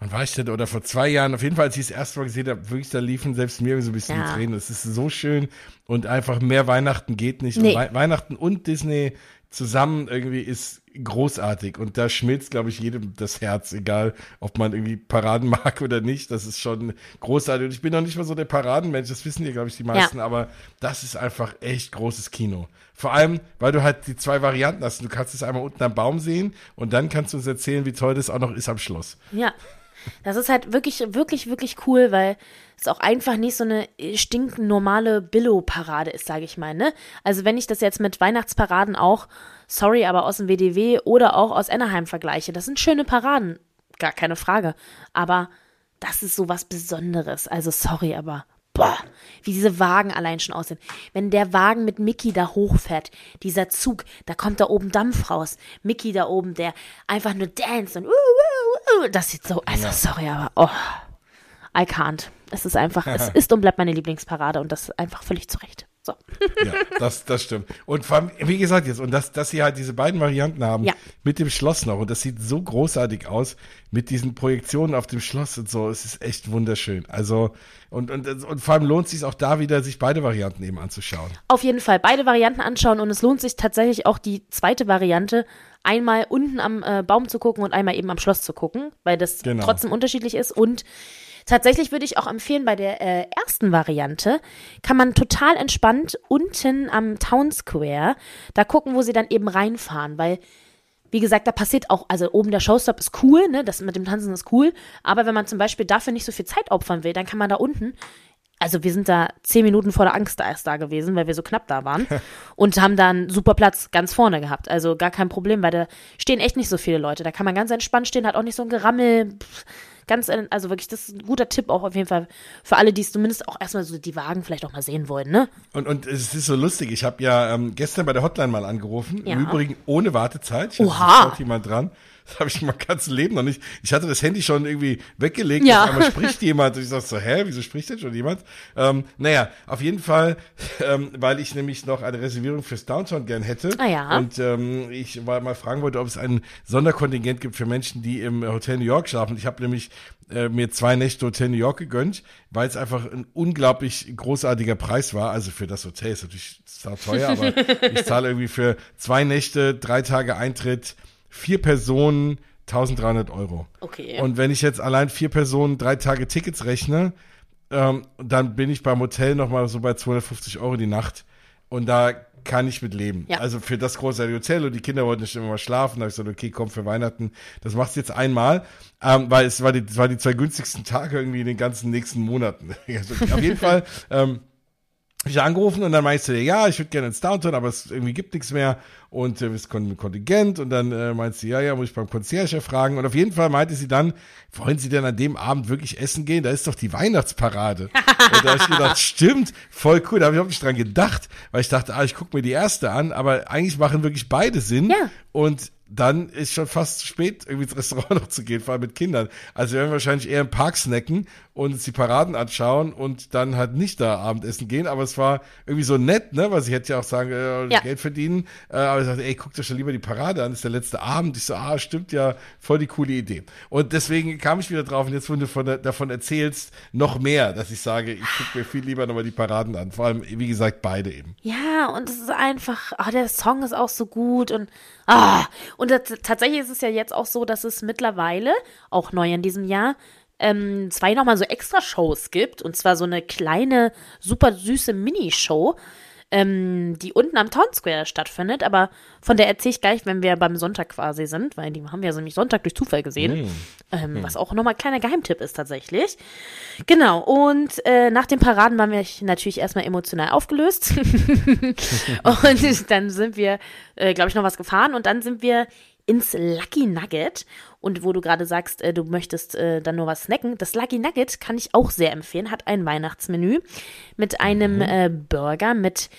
wann war ich denn, oder vor zwei Jahren, auf jeden Fall, als ich das erste Mal gesehen habe, wirklich, da liefen selbst mir so ein bisschen Ja. die Tränen. Es ist so schön und einfach mehr Weihnachten geht nicht. Nee. Und Wei Weihnachten und Disney zusammen irgendwie ist großartig und da schmilzt, glaube ich, jedem das Herz, egal ob man irgendwie Paraden mag oder nicht. Das ist schon großartig. Und ich bin noch nicht mal so der Paradenmensch, das wissen ja, glaube ich, die meisten, aber das ist einfach echt großes Kino. Vor allem, weil du halt die zwei Varianten hast. Du kannst es einmal unten am Baum sehen und dann kannst du uns erzählen, wie toll das auch noch ist am Schloss. Ja. Das ist halt wirklich, wirklich, wirklich cool, weil es auch einfach nicht so eine stinknormale Billo-Parade ist, sage ich mal. Ne? Also wenn ich das jetzt mit Weihnachtsparaden auch, sorry, aber aus dem WDW oder auch aus Anaheim vergleiche, das sind schöne Paraden, gar keine Frage. Aber das ist so was Besonderes. Also sorry, aber boah, wie diese Wagen allein schon aussehen. Wenn der Wagen mit Mickey da hochfährt, dieser Zug, da kommt da oben Dampf raus. Mickey da oben, der einfach nur dance und uh, uh, uh, das sieht so, also sorry, aber oh, I can't. Es ist einfach, es ist und bleibt meine Lieblingsparade und das einfach völlig zurecht. So. Ja, das, das stimmt. Und vor allem, wie gesagt jetzt, und dass, dass sie halt diese beiden Varianten haben, Ja. mit dem Schloss noch, und das sieht so großartig aus, mit diesen Projektionen auf dem Schloss und so, es ist echt wunderschön. Also, und, und, und vor allem lohnt es sich auch da wieder, sich beide Varianten eben anzuschauen. Auf jeden Fall beide Varianten anschauen und es lohnt sich tatsächlich auch die zweite Variante, einmal unten am äh, Baum zu gucken und einmal eben am Schloss zu gucken, weil das Genau. trotzdem unterschiedlich ist und Tatsächlich würde ich auch empfehlen, bei der äh, ersten Variante kann man total entspannt unten am Town Square da gucken, wo sie dann eben reinfahren, weil wie gesagt, da passiert auch, also oben der Showstop ist cool, ne, das mit dem Tanzen ist cool, aber wenn man zum Beispiel dafür nicht so viel Zeit opfern will, dann kann man da unten, also wir sind da zehn Minuten vor der Angst erst da gewesen, weil wir so knapp da waren und haben da einen super Platz ganz vorne gehabt, also gar kein Problem, weil da stehen echt nicht so viele Leute, da kann man ganz entspannt stehen, hat auch nicht so ein Gerammel, pff, ganz, äh, also wirklich, das ist ein guter Tipp auch auf jeden Fall für alle, die es zumindest auch erstmal so die Wagen vielleicht auch mal sehen wollen, ne? Und, und es ist so lustig, ich habe ja ähm, gestern bei der Hotline mal angerufen, Ja. im Übrigen ohne Wartezeit. Ich Oha. jemand dran. Das habe ich mein ganzes Leben noch nicht. Ich hatte das Handy schon irgendwie weggelegt. Ja. Auf einmal spricht jemand. Und ich sag so, hä, wieso spricht denn schon jemand? Ähm, naja, auf jeden Fall, ähm, weil ich nämlich noch eine Reservierung fürs Downtown gern hätte. Ah ja. Und ähm, ich mal, mal fragen wollte, ob es ein Sonderkontingent gibt für Menschen, die im Hotel New York schlafen. Ich habe nämlich äh, mir zwei Nächte Hotel New York gegönnt, weil es einfach ein unglaublich großartiger Preis war. Also für das Hotel ist natürlich sau teuer, aber ich zahle irgendwie für zwei Nächte, drei Tage Eintritt, vier Personen 1300 Euro. Okay. Und wenn ich jetzt allein vier Personen drei Tage Tickets rechne, ähm, dann bin ich beim Hotel nochmal so bei 250 Euro die Nacht. Und da kann ich mit leben. Ja. Also für das große Hotel und die Kinder wollten nicht immer mal schlafen. Da habe ich gesagt, okay, komm für Weihnachten. Das machst du jetzt einmal, ähm, weil es war die, es war die zwei günstigsten Tage irgendwie in den ganzen nächsten Monaten. Also auf jeden Fall ähm, ich angerufen und dann meinst du, ja, ich würde gerne ins Downtown, aber es irgendwie gibt nichts mehr und äh, ein Kontingent und dann äh, meinst du, ja, ja, muss ich beim Concierge fragen und auf jeden Fall meinte sie dann, wollen Sie denn an dem Abend wirklich essen gehen? Da ist doch die Weihnachtsparade. und da habe ich gedacht, stimmt, voll cool, da habe ich überhaupt nicht dran gedacht, weil ich dachte, ah, ich gucke mir die erste an, aber eigentlich machen wirklich beide Sinn Ja. und dann ist schon fast zu spät, irgendwie ins Restaurant noch zu gehen, vor allem mit Kindern. Also wir werden wahrscheinlich eher im Park snacken und uns die Paraden anschauen und dann halt nicht da Abendessen gehen. Aber es war irgendwie so nett, ne? Weil sie hätte ja auch sagen, äh, Ja. Geld verdienen. Äh, aber ich sagte, ey, guck dir schon lieber die Parade an, das ist der letzte Abend. Ich so, ah, stimmt ja, voll die coole Idee. Und deswegen kam ich wieder drauf und jetzt, wenn du von, davon erzählst, noch mehr, dass ich sage, ich gucke mir viel lieber nochmal die Paraden an. Vor allem, wie gesagt, beide eben. Ja, und es ist einfach, ah, der Song ist auch so gut und ah, und tatsächlich ist es ja jetzt auch so, dass es mittlerweile, auch neu in diesem Jahr, ähm, zwei nochmal so extra Shows gibt. Und zwar so eine kleine, super süße Minishow, ähm, die unten am Town Square stattfindet, aber von der erzähle ich gleich, wenn wir beim Sonntag quasi sind, weil die haben wir so nämlich Sonntag durch Zufall gesehen, ähm, was auch nochmal ein kleiner Geheimtipp ist tatsächlich. Genau, und äh, nach den Paraden waren wir natürlich erstmal emotional aufgelöst. und dann sind wir, äh, glaube ich, noch was gefahren und dann sind wir ins Lucky Nugget. Und wo du gerade sagst, äh, du möchtest äh, dann nur was snacken, das Lucky Nugget kann ich auch sehr empfehlen, hat ein Weihnachtsmenü mit einem äh, Burger mit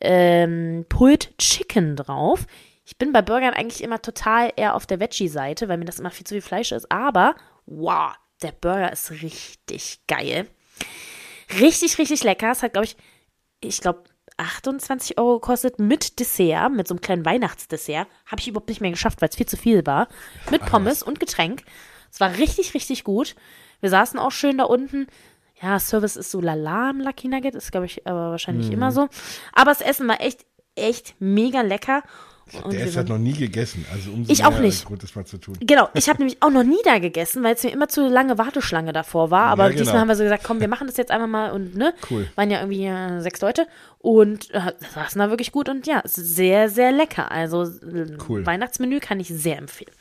ähm, Pulled Chicken drauf. Ich bin bei Burgern eigentlich immer total eher auf der Veggie-Seite, weil mir das immer viel zu viel Fleisch ist. Aber, wow, der Burger ist richtig geil. Richtig, richtig lecker. Es hat, glaube ich, ich glaube, 28 Euro gekostet mit Dessert, mit so einem kleinen Weihnachtsdessert. Habe ich überhaupt nicht mehr geschafft, weil es viel zu viel war. Mit Pommes und Getränk. Es war richtig, richtig gut. Wir saßen auch schön da unten. Ja, Service ist so lala im Lucky Nugget, ist, glaube ich, aber wahrscheinlich Mhm. immer so. Aber das Essen war echt, echt mega lecker. Der ist halt noch nie gegessen. Also umso Ich auch nicht. Grund, das mal zu tun. Genau, ich habe nämlich auch noch nie da gegessen, weil es mir immer zu lange Warteschlange davor war. Aber Ja, genau. diesmal haben wir so gesagt, komm, wir machen das jetzt einfach mal und ne, Cool. waren ja irgendwie äh, sechs Leute und äh, saßen da wirklich gut und ja, sehr, sehr lecker. Also äh, Cool. Weihnachtsmenü kann ich sehr empfehlen.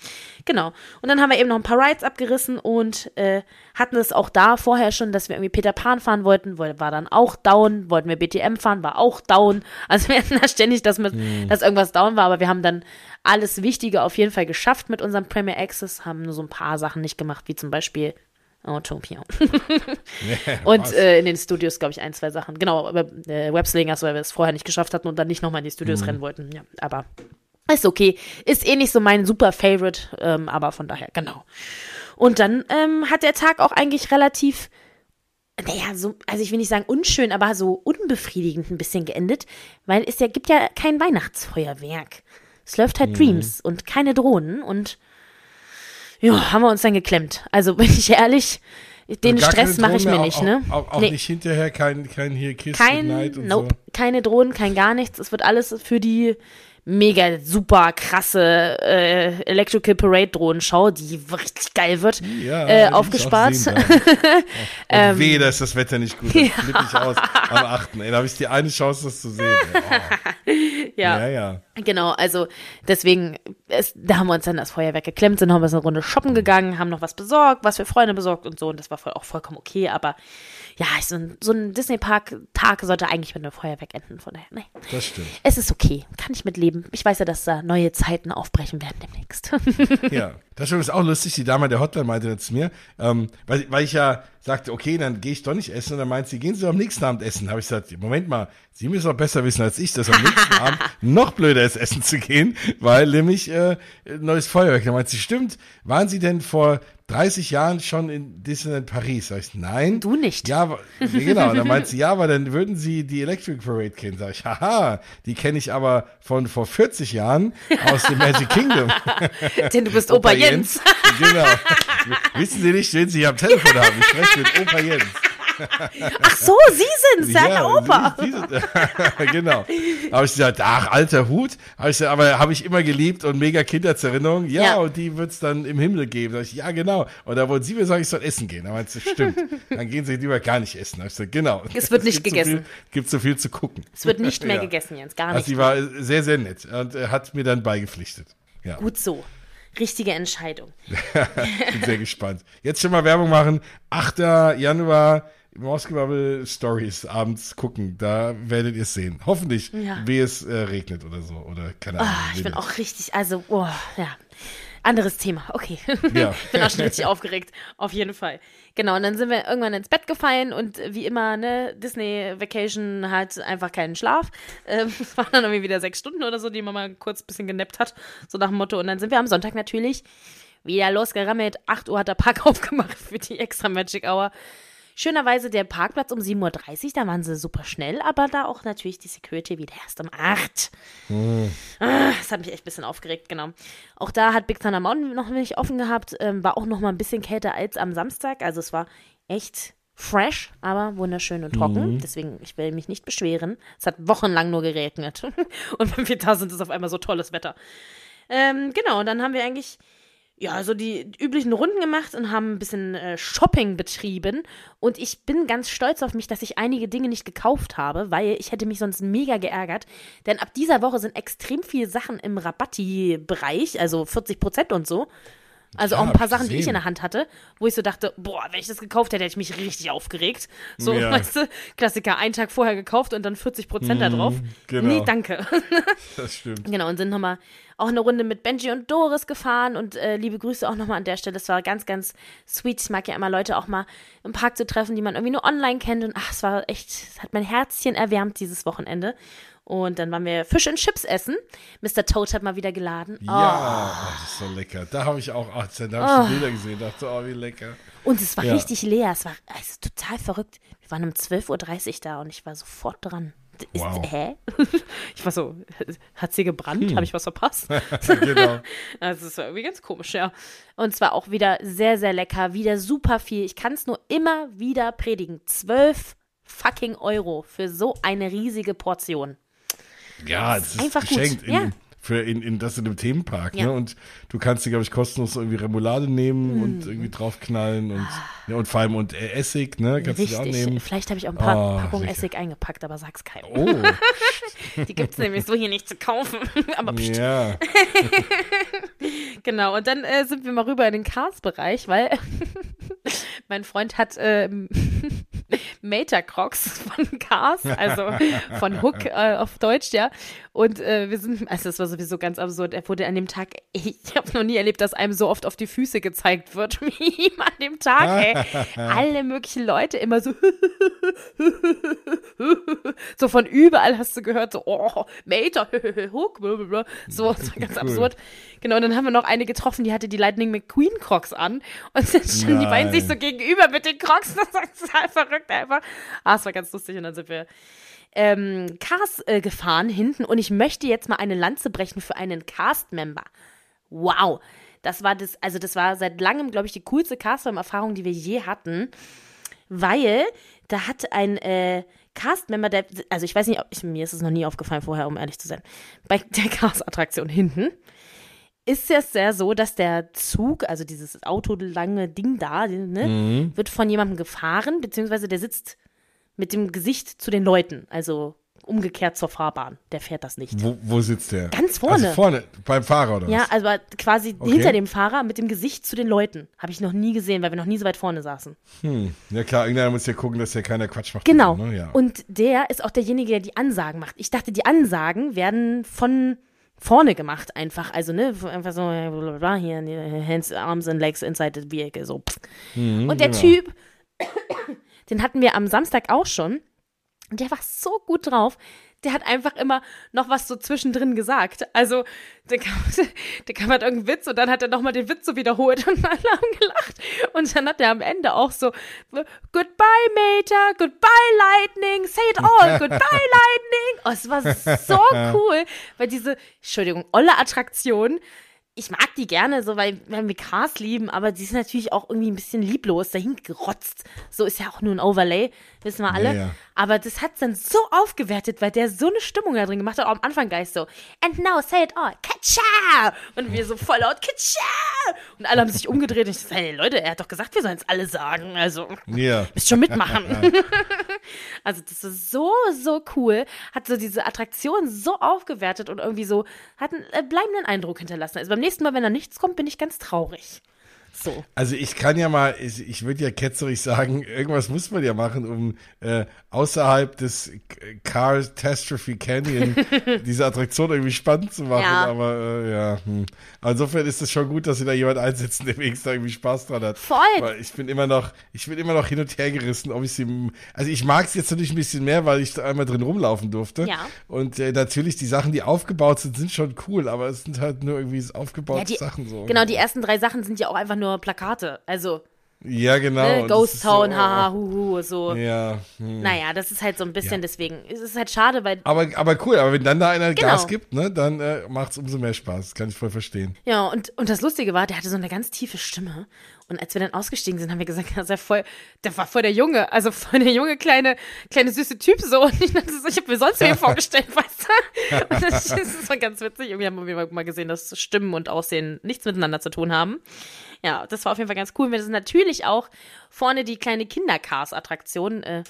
Genau. Und dann haben wir eben noch ein paar Rides abgerissen und äh, hatten es auch da vorher schon, dass wir irgendwie Peter Pan fahren wollten, woll- war dann auch down, wollten wir BTM fahren, war auch down. Also wir hatten da ständig, dass, mit, Hm. dass irgendwas down war, aber wir haben dann alles Wichtige auf jeden Fall geschafft mit unserem Premier Access, haben nur so ein paar Sachen nicht gemacht, wie zum Beispiel Utopia. Und Was? äh, in den Studios, glaube ich, ein, zwei Sachen. Genau, äh, Webslingers, weil wir es vorher nicht geschafft hatten und dann nicht nochmal in die Studios Mhm. rennen wollten. Ja, aber ist okay. Ist eh nicht so mein super Favorite, ähm, aber von daher, genau. Und dann ähm, hat der Tag auch eigentlich relativ, naja, so, also ich will nicht sagen unschön, aber so unbefriedigend ein bisschen geendet, weil es ja gibt ja kein Weihnachtsfeuerwerk. Es läuft Mhm. halt Dreams und keine Drohnen und ja, haben wir uns dann geklemmt. Also bin ich ehrlich, den Gar Stress mache ich mir Drohnen nicht, mehr, ne? Auch, auch, auch Nee. nicht hinterher, kein, kein hier Kiss Kein, und nope, keine Drohnen, kein gar nichts. Es wird alles für die mega super krasse äh, Electrical Parade Drohnenschau, die richtig geil wird. Ja, äh, aufgespart. sehen dann. Und weh, da ist das Wetter nicht gut. Dann flippe ich aus am 8. Ey, da habe ich die eine Chance, das zu sehen. Oh. ja. Ja, ja. Genau, also deswegen, es, da haben wir uns dann das Feuerwerk geklemmt, sind noch mal so eine Runde shoppen gegangen, haben noch was besorgt, was für Freunde besorgt und so. Und das war voll, auch vollkommen okay. Aber ja, so ein, so ein Disney-Park-Tag sollte eigentlich mit einem Feuerwerk enden. Von daher, nee. Das stimmt. Es ist okay, kann ich mitleben. Ich weiß ja, dass da neue Zeiten aufbrechen werden demnächst. Ja, das ist auch lustig. Die Dame der Hotline meinte dann zu mir, ähm, weil, weil ich ja sagte, okay, dann gehe ich doch nicht essen. Und dann meint sie, gehen Sie doch am nächsten Abend essen. Habe ich gesagt, Moment mal, Sie müssen doch besser wissen als ich, dass am nächsten Abend noch blöder ist, essen zu gehen, weil nämlich äh, neues Feuerwerk. Dann meint sie, stimmt, waren Sie denn vor 30 Jahren schon in Disneyland Paris? Sag ich, nein. Du nicht. Ja, aber- genau. Dann meint sie, ja, aber dann würden Sie die Electric Parade kennen. Sag ich, haha, die kenne ich aber von vor 40 Jahren aus dem Magic Kingdom. Denn du bist Opa, Jens. genau. Wissen Sie nicht, wen Sie hier am Telefon haben? Ich spreche mit Opa Jens. Ach so, Sie sind's, ja, Herr Opa. Sie, Sie, genau. Habe ich gesagt, ach, alter Hut. Hab ich gesagt, aber habe ich immer geliebt und mega Kindheitserinnerung. Ja, Ja. und die wird's dann im Himmel geben. Ich, ja, genau. Und da wollen Sie mir sagen, ich soll essen gehen. Da meinte sie, stimmt. Dann gehen Sie lieber gar nicht essen. Hab ich gesagt, genau. Es wird nicht gibt So gegessen. viel, gibt so viel zu gucken. Es wird nicht mehr Ja. gegessen, Jens, gar Also nicht. sie war sehr, sehr nett und äh, hat mir dann beigepflichtet. Ja. Gut so. Richtige Entscheidung. Bin sehr gespannt. Jetzt schon mal Werbung machen. 8. Januar Moskau Stories abends gucken. Da werdet ihr es sehen. Hoffentlich, Ja. wie es äh, regnet oder so. Oder keine Ahnung. Ah, ich bin auch richtig, also, oh, ja. Anderes Thema, okay. Ja. ich bin auch schon richtig aufgeregt, auf jeden Fall. Genau, und dann sind wir irgendwann ins Bett gefallen und wie immer, ne, Disney Vacation hat einfach keinen Schlaf. Ähm, Es waren dann irgendwie wieder sechs Stunden oder so, die Mama kurz ein bisschen genappt hat, so nach dem Motto. Und dann sind wir am Sonntag natürlich wieder losgerammelt. 8 Uhr hat der Park aufgemacht für die extra Magic Hour. Schönerweise der Parkplatz um 7.30 Uhr, da waren sie super schnell, aber da auch natürlich die Security wieder erst um 8. Ah, Das hat mich echt ein bisschen aufgeregt, genau. Auch da hat Big Thunder Mountain noch nicht offen gehabt, ähm, war auch noch mal ein bisschen kälter als am Samstag, also es war echt fresh, aber wunderschön und trocken, deswegen, ich will mich nicht beschweren. Es hat wochenlang nur geregnet und wenn wir da sind, ist auf einmal so tolles Wetter. Ähm, genau, und dann haben wir eigentlich ja, so die üblichen Runden gemacht und haben ein bisschen äh, Shopping betrieben. Und ich bin ganz stolz auf mich, dass ich einige Dinge nicht gekauft habe, weil ich hätte mich sonst mega geärgert. Denn ab dieser Woche sind extrem viele Sachen im Rabatti-Bereich, also 40 Prozent und so. Also Ja, auch ein paar Sachen, die ich gesehen. in der Hand hatte, wo ich so dachte, boah, wenn ich das gekauft hätte, hätte ich mich richtig aufgeregt. So, Ja. weißt du, Klassiker, einen Tag vorher gekauft und dann 40 Prozent da drauf. genau. Nee, danke. Das stimmt. Genau, und sind nochmal auch eine Runde mit Benji und Doris gefahren und äh, liebe Grüße auch nochmal an der Stelle. Es war ganz, ganz sweet. Ich mag ja immer Leute auch mal im Park zu treffen, die man irgendwie nur online kennt. Und ach, es war echt, es hat mein Herzchen erwärmt dieses Wochenende. Und dann waren wir Fisch und Chips essen. Mr. Toad hat mal wieder geladen. Ja, oh. das ist so lecker. Da habe ich auch, ach, da habe ich oh. Bilder gesehen, dachte, oh, wie lecker. Und es war ja. richtig leer. Es war also, total verrückt. Wir waren um 12.30 Uhr da und ich war sofort dran. Wow. Ist, hä? Ich war so, hat sie gebrannt? Hm. Habe ich was verpasst? genau. Also es war irgendwie ganz komisch, ja. Und zwar auch wieder sehr, sehr lecker, wieder super viel. Ich kann es nur immer wieder predigen. Zwölf fucking Euro für so eine riesige Portion. Ja, es ist einfach geschenkt. In, ja für in, in das in dem Themenpark, ja. ne? Und du kannst dir, glaube ich, kostenlos irgendwie Remoulade nehmen mm. und irgendwie draufknallen und, ah. ja, und vor allem und äh, Essig, ne? Kannst Richtig. du auch nehmen. Vielleicht habe ich auch ein paar oh, Packungen Essig eingepackt, aber sag's keinem. Oh. Die gibt's nämlich so hier nicht zu kaufen. aber pst. Ja. genau, und dann äh, sind wir mal rüber in den Cars-Bereich, weil mein Freund hat ähm, Mater Crocs von Cars, also von Hook äh, auf Deutsch, ja. Und äh, wir sind, also das war sowieso ganz absurd. Er wurde an dem Tag, ich habe noch nie erlebt, dass einem so oft auf die Füße gezeigt wird wie ihm an dem Tag, ey. Alle möglichen Leute immer so, so von überall hast du gehört, so, oh, Mater, Hook, so, das war ganz cool. absurd. Genau, und dann haben wir noch eine getroffen, die hatte die Lightning McQueen Crocs an. Und dann standen die beiden sich so gegenüber mit den Crocs. Das war total verrückt einfach. Ah, es war ganz lustig. Und dann sind wir ähm, Cars äh, gefahren hinten. Und ich möchte jetzt mal eine Lanze brechen für einen Cast-Member. Wow. Das war das, also das war seit langem, glaube ich, die coolste Cast-Erfahrung, die wir je hatten. Weil da hat ein äh, Cast-Member, der, also ich weiß nicht, ich, mir ist es noch nie aufgefallen vorher, um ehrlich zu sein, bei der Cast-Attraktion hinten ist es ja so, dass der Zug, also dieses autolange Ding da, ne, mhm. wird von jemandem gefahren, beziehungsweise der sitzt mit dem Gesicht zu den Leuten, also umgekehrt zur Fahrbahn. Der fährt das nicht. Wo, wo sitzt der? Ganz vorne. Also vorne, beim Fahrer oder was? Ja, also quasi okay. hinter dem Fahrer mit dem Gesicht zu den Leuten. Habe ich noch nie gesehen, weil wir noch nie so weit vorne saßen. Hm. Ja klar, irgendeiner muss ja gucken, dass ja keiner Quatsch macht. Genau. Ne? ja. Und der ist auch derjenige, der die Ansagen macht. Ich dachte, die Ansagen werden von vorne gemacht einfach. Also, ne, einfach so, bla, hier, Hands, Arms and Legs inside the vehicle, so. Mhm, und der genau. Typ, den hatten wir am Samstag auch schon. Und der war so gut drauf der hat einfach immer noch was so zwischendrin gesagt. Also, der kam, der kam halt irgendeinen Witz und dann hat er nochmal den Witz so wiederholt und alle haben gelacht. Und dann hat er am Ende auch so, Goodbye, Mater, Goodbye, Lightning, say it all, Goodbye, Lightning. Oh, es war so cool, weil diese, Entschuldigung, olle Attraktion, ich mag die gerne, so weil, weil wir Cars lieben, aber die ist natürlich auch irgendwie ein bisschen lieblos dahin gerotzt. So ist ja auch nur ein Overlay, wissen wir alle. Ja, ja. Aber das hat dann so aufgewertet, weil der so eine Stimmung da drin gemacht hat, auch am Anfang gleich so, and now say it all, Katscha! Und wir so voll laut, Katscha! Und alle haben sich umgedreht und ich so, hey Leute, er hat doch gesagt, wir sollen es alle sagen, also, ja. müsst schon mitmachen. also das ist so, so cool, hat so diese Attraktion so aufgewertet und irgendwie so, hat einen äh, bleibenden Eindruck hinterlassen. Also beim nächsten Mal, wenn da nichts kommt, bin ich ganz traurig. So. Also ich kann ja mal, ich, ich würde ja ketzerig sagen, irgendwas muss man ja machen, um äh, außerhalb des Catastrophe Canyon diese Attraktion irgendwie spannend zu machen. Ja. Aber äh, ja, hm. insofern ist es schon gut, dass sie da jemand einsetzen, der wenigstens irgendwie Spaß dran hat. Voll. Weil ich bin immer noch, ich bin immer noch hin und her gerissen, ob ich sie, also ich mag es jetzt natürlich ein bisschen mehr, weil ich da einmal drin rumlaufen durfte. Ja. Und äh, natürlich die Sachen, die aufgebaut sind, sind schon cool, aber es sind halt nur irgendwie aufgebaute ja, die, Sachen so. Genau, die ersten drei Sachen sind ja auch einfach nur nur Plakate. Also. Ja, genau. Ne? Ghost Town, so, haha, huhu, so. Ja. Hm. Naja, das ist halt so ein bisschen, ja. deswegen. Es ist halt schade, weil. Aber, aber cool, aber wenn dann da einer genau. Gas gibt, ne, dann äh, macht es umso mehr Spaß. Das kann ich voll verstehen. Ja, und, und das Lustige war, der hatte so eine ganz tiefe Stimme. Und als wir dann ausgestiegen sind, haben wir gesagt, das ist voll, der war voll der Junge, also voll der junge, kleine, kleine süße Typ so. Und ich dachte so, ich habe mir sonst wen vorgestellt, weißt du? Und das, das ist so ganz witzig. Irgendwie haben wir mal gesehen, dass Stimmen und Aussehen nichts miteinander zu tun haben. Ja, das war auf jeden Fall ganz cool. Wir sind natürlich auch vorne die kleine Kindercars-Attraktion. Äh,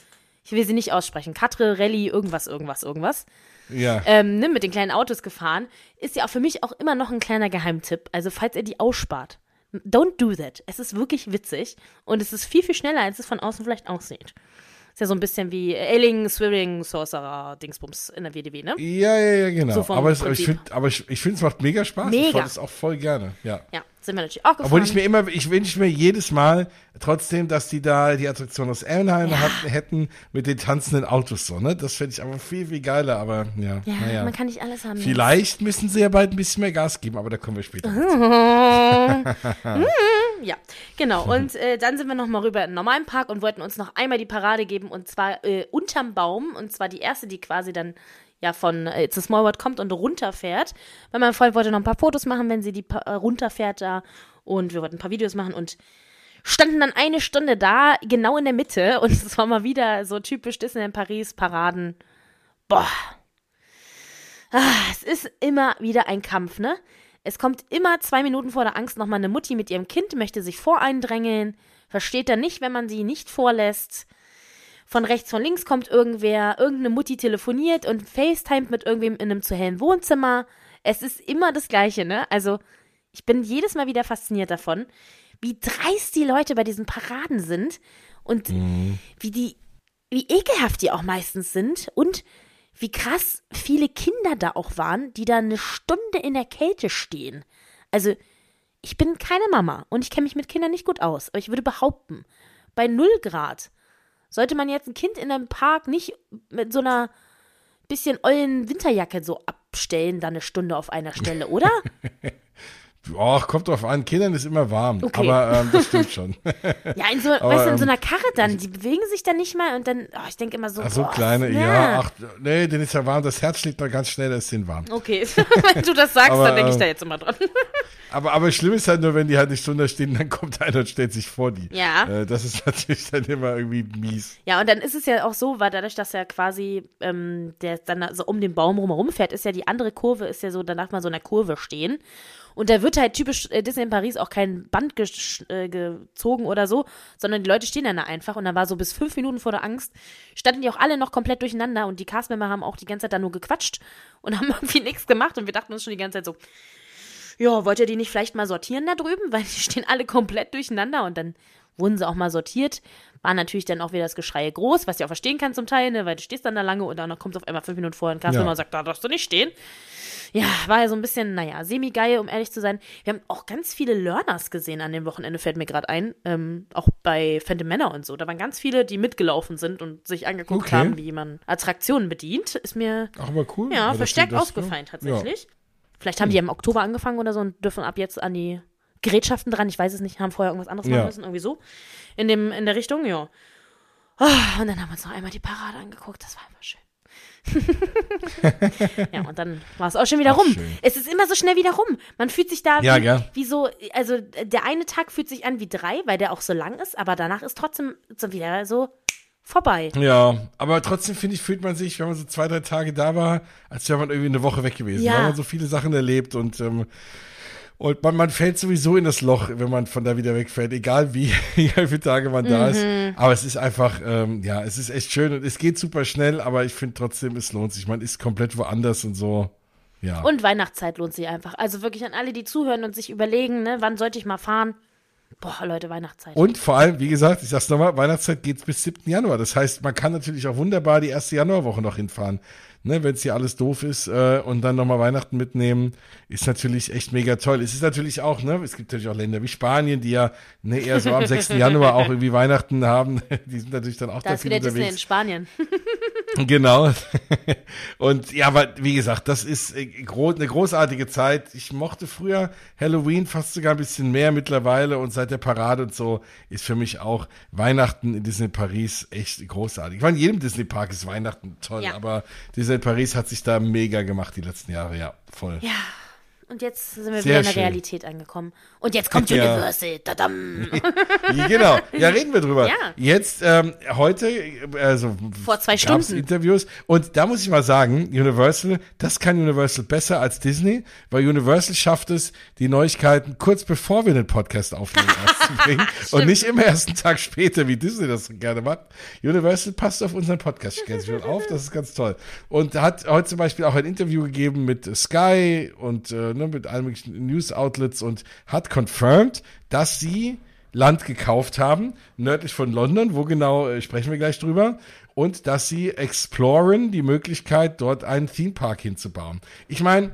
ich will sie nicht aussprechen. Katre, Rallye, irgendwas, irgendwas, irgendwas. Ja. Ähm, ne, mit den kleinen Autos gefahren. Ist ja auch für mich auch immer noch ein kleiner Geheimtipp. Also, falls ihr die ausspart, don't do that. Es ist wirklich witzig und es ist viel, viel schneller, als es von außen vielleicht aussieht. Ist ja so ein bisschen wie Ailing, Swirling, Sorcerer, Dingsbums in der WDW, ne? Ja, ja, ja, genau. So aber, es, aber ich finde, ich, ich es macht mega Spaß. Ich Mega. fahre das auch voll gerne. Ja. Ja, sind wir natürlich auch gefahren. Obwohl ich mir immer, ich wünsche mir jedes Mal trotzdem, dass die da die Attraktion aus Ernheim Ja. hatten, hätten mit den tanzenden Autos so, ne? Das fände ich aber viel, viel geiler, aber ja, ja, naja. man kann nicht alles haben. Vielleicht müssen sie ja bald ein bisschen mehr Gas geben, aber da kommen wir später. Ja, genau. Und äh, dann sind wir noch mal rüber in den normalen Park und wollten uns noch einmal die Parade geben und zwar äh, unterm Baum und zwar die erste, die quasi dann ja von äh, It's a Small World kommt und runterfährt. Weil mein Freund wollte noch ein paar Fotos machen, wenn sie die äh, runterfährt da und wir wollten ein paar Videos machen und standen dann eine Stunde da, genau in der Mitte und es war mal wieder so typisch Disneyland Paris Paraden. Boah. Ah, es ist immer wieder ein Kampf, ne? Es kommt immer zwei Minuten vor der Angst nochmal eine Mutti mit ihrem Kind, möchte sich voreindrängeln, versteht dann nicht, wenn man sie nicht vorlässt. Von rechts, von links kommt irgendwer, irgendeine Mutti telefoniert und FaceTimet mit irgendwem in einem zu hellen Wohnzimmer. Es ist immer das Gleiche, ne? Also, ich bin jedes Mal wieder fasziniert davon, wie dreist die Leute bei diesen Paraden sind und wie die, wie ekelhaft die auch meistens sind und wie krass viele Kinder da auch waren, die da eine Stunde in der Kälte stehen. Also, ich bin keine Mama und ich kenne mich mit Kindern nicht gut aus, aber ich würde behaupten, bei 0 Grad sollte man jetzt ein Kind in einem Park nicht mit so einer bisschen ollen Winterjacke so abstellen, da eine Stunde auf einer Stelle, oder? Och, kommt drauf an, Kindern ist immer warm, Okay. aber ähm, das stimmt schon. Ja, in so, weißt du, in so einer Karre dann, die bewegen sich dann nicht mal und dann, oh, ich denke immer so, Ach so boah, kleine, ne. ja, ach, nee, den ist ja warm, das Herz schlägt noch ganz schnell, da ist den warm. Okay, wenn du das sagst, Aber, dann denke ich ähm, da jetzt immer dran. Aber, aber schlimm ist halt nur, wenn die halt eine Stunde stehen, dann kommt einer und stellt sich vor die. Ja. Äh, das ist natürlich dann immer irgendwie mies. Ja, und dann ist es ja auch so, weil dadurch, dass er quasi ähm, der dann so um den Baum rumherum fährt, ist ja die andere Kurve, ist ja so, danach mal so in der Kurve stehen. Und da wird halt typisch äh, Disney in Paris auch kein Band äh, gezogen oder so, sondern die Leute stehen dann da einfach. Und dann war so bis fünf Minuten vor der Angst, standen die auch alle noch komplett durcheinander und die Castmember haben auch die ganze Zeit da nur gequatscht und haben irgendwie nichts gemacht. Und wir dachten uns schon die ganze Zeit so, ja, wollt ihr die nicht vielleicht mal sortieren da drüben? Weil die stehen alle komplett durcheinander und dann wurden sie auch mal sortiert. War natürlich dann auch wieder das Geschrei groß, was ich auch verstehen kann zum Teil, ne? weil du stehst dann da lange und dann kommt auf einmal fünf Minuten vorher ein Castmember Ja. und sagt, da darfst du nicht stehen. Ja, war ja so ein bisschen, naja, semi-geil, um ehrlich zu sein. Wir haben auch ganz viele Learners gesehen an dem Wochenende, fällt mir gerade ein. Ähm, auch bei Phantom Männer und so. Da waren ganz viele, die mitgelaufen sind und sich angeguckt Okay. haben, wie man Attraktionen bedient. Ist mir Ach, aber cool. ja, verstärkt das- aufgefallen Ja. tatsächlich. Vielleicht haben die im Oktober angefangen oder so und dürfen ab jetzt an die Gerätschaften dran. Ich weiß es nicht, haben vorher irgendwas anderes machen Ja. müssen, irgendwie so. In, dem, in der Richtung, ja. Ah, und dann haben wir uns noch einmal die Parade angeguckt, das war einfach schön. ja, und dann war es auch schon wieder Ach, rum. schön. Es ist immer so schnell wieder rum. Man fühlt sich da Ja, wie, gell? wie so, also der eine Tag fühlt sich an wie drei, weil der auch so lang ist, aber danach ist trotzdem so wieder so vorbei. Ja, aber trotzdem finde ich, fühlt man sich, wenn man so zwei, drei Tage da war, als wäre man irgendwie eine Woche weg gewesen. Ja. Weil man so viele Sachen erlebt und, ähm, und man, man fällt sowieso in das Loch, wenn man von da wieder wegfällt, egal wie, egal wie viele Tage man da ist. Aber es ist einfach, ähm, ja, es ist echt schön und es geht super schnell, aber ich finde trotzdem, es lohnt sich. Man ist komplett woanders und so. Ja. Und Weihnachtszeit lohnt sich einfach. Also wirklich an alle, die zuhören und sich überlegen, ne, wann sollte ich mal fahren? Boah, Leute, Weihnachtszeit. Und vor allem, wie gesagt, ich sag's nochmal, Weihnachtszeit geht's bis 7. Januar. Das heißt, man kann natürlich auch wunderbar die erste Januarwoche noch hinfahren. Ne, wenn es hier alles doof ist äh, und dann nochmal Weihnachten mitnehmen, ist natürlich echt mega toll. Es ist natürlich auch, ne, es gibt natürlich auch Länder wie Spanien, die ja ne, eher so am 6. Januar auch irgendwie Weihnachten haben. Die sind natürlich dann auch da da ist viel wieder Disney in unterwegs. Spanien. Genau. Und ja, aber wie gesagt, das ist äh, gro eine großartige Zeit. Ich mochte früher Halloween fast sogar ein bisschen mehr mittlerweile und seit der Parade und so ist für mich auch Weihnachten in Disney Paris echt großartig. Ich meine, in jedem Disney Park ist Weihnachten toll, Ja. aber Disney Paris hat sich da mega gemacht die letzten Jahre, ja, voll. Ja. Und jetzt sind wir Sehr wieder in der schön. Realität angekommen. Und jetzt kommt Ja. Universal. Tadam. Genau, ja, reden wir drüber. Ja. Jetzt, ähm, heute, also Vor zwei Stunden. Interviews und da muss ich mal sagen, Universal, das kann Universal besser als Disney, weil Universal schafft es, die Neuigkeiten kurz bevor wir den Podcast aufnehmen rauszubringen und nicht immer erst einen Tag später, wie Disney das gerne macht. Universal passt auf unseren Podcast ganz schön auf, das ist ganz toll. Und hat heute zum Beispiel auch ein Interview gegeben mit Sky und äh, ne, mit allen möglichen News-Outlets und hat confirmed, dass sie Land gekauft haben, nördlich von London, wo genau äh, sprechen wir gleich drüber, und dass sie exploren die Möglichkeit, dort einen Theme Park hinzubauen. Ich meine,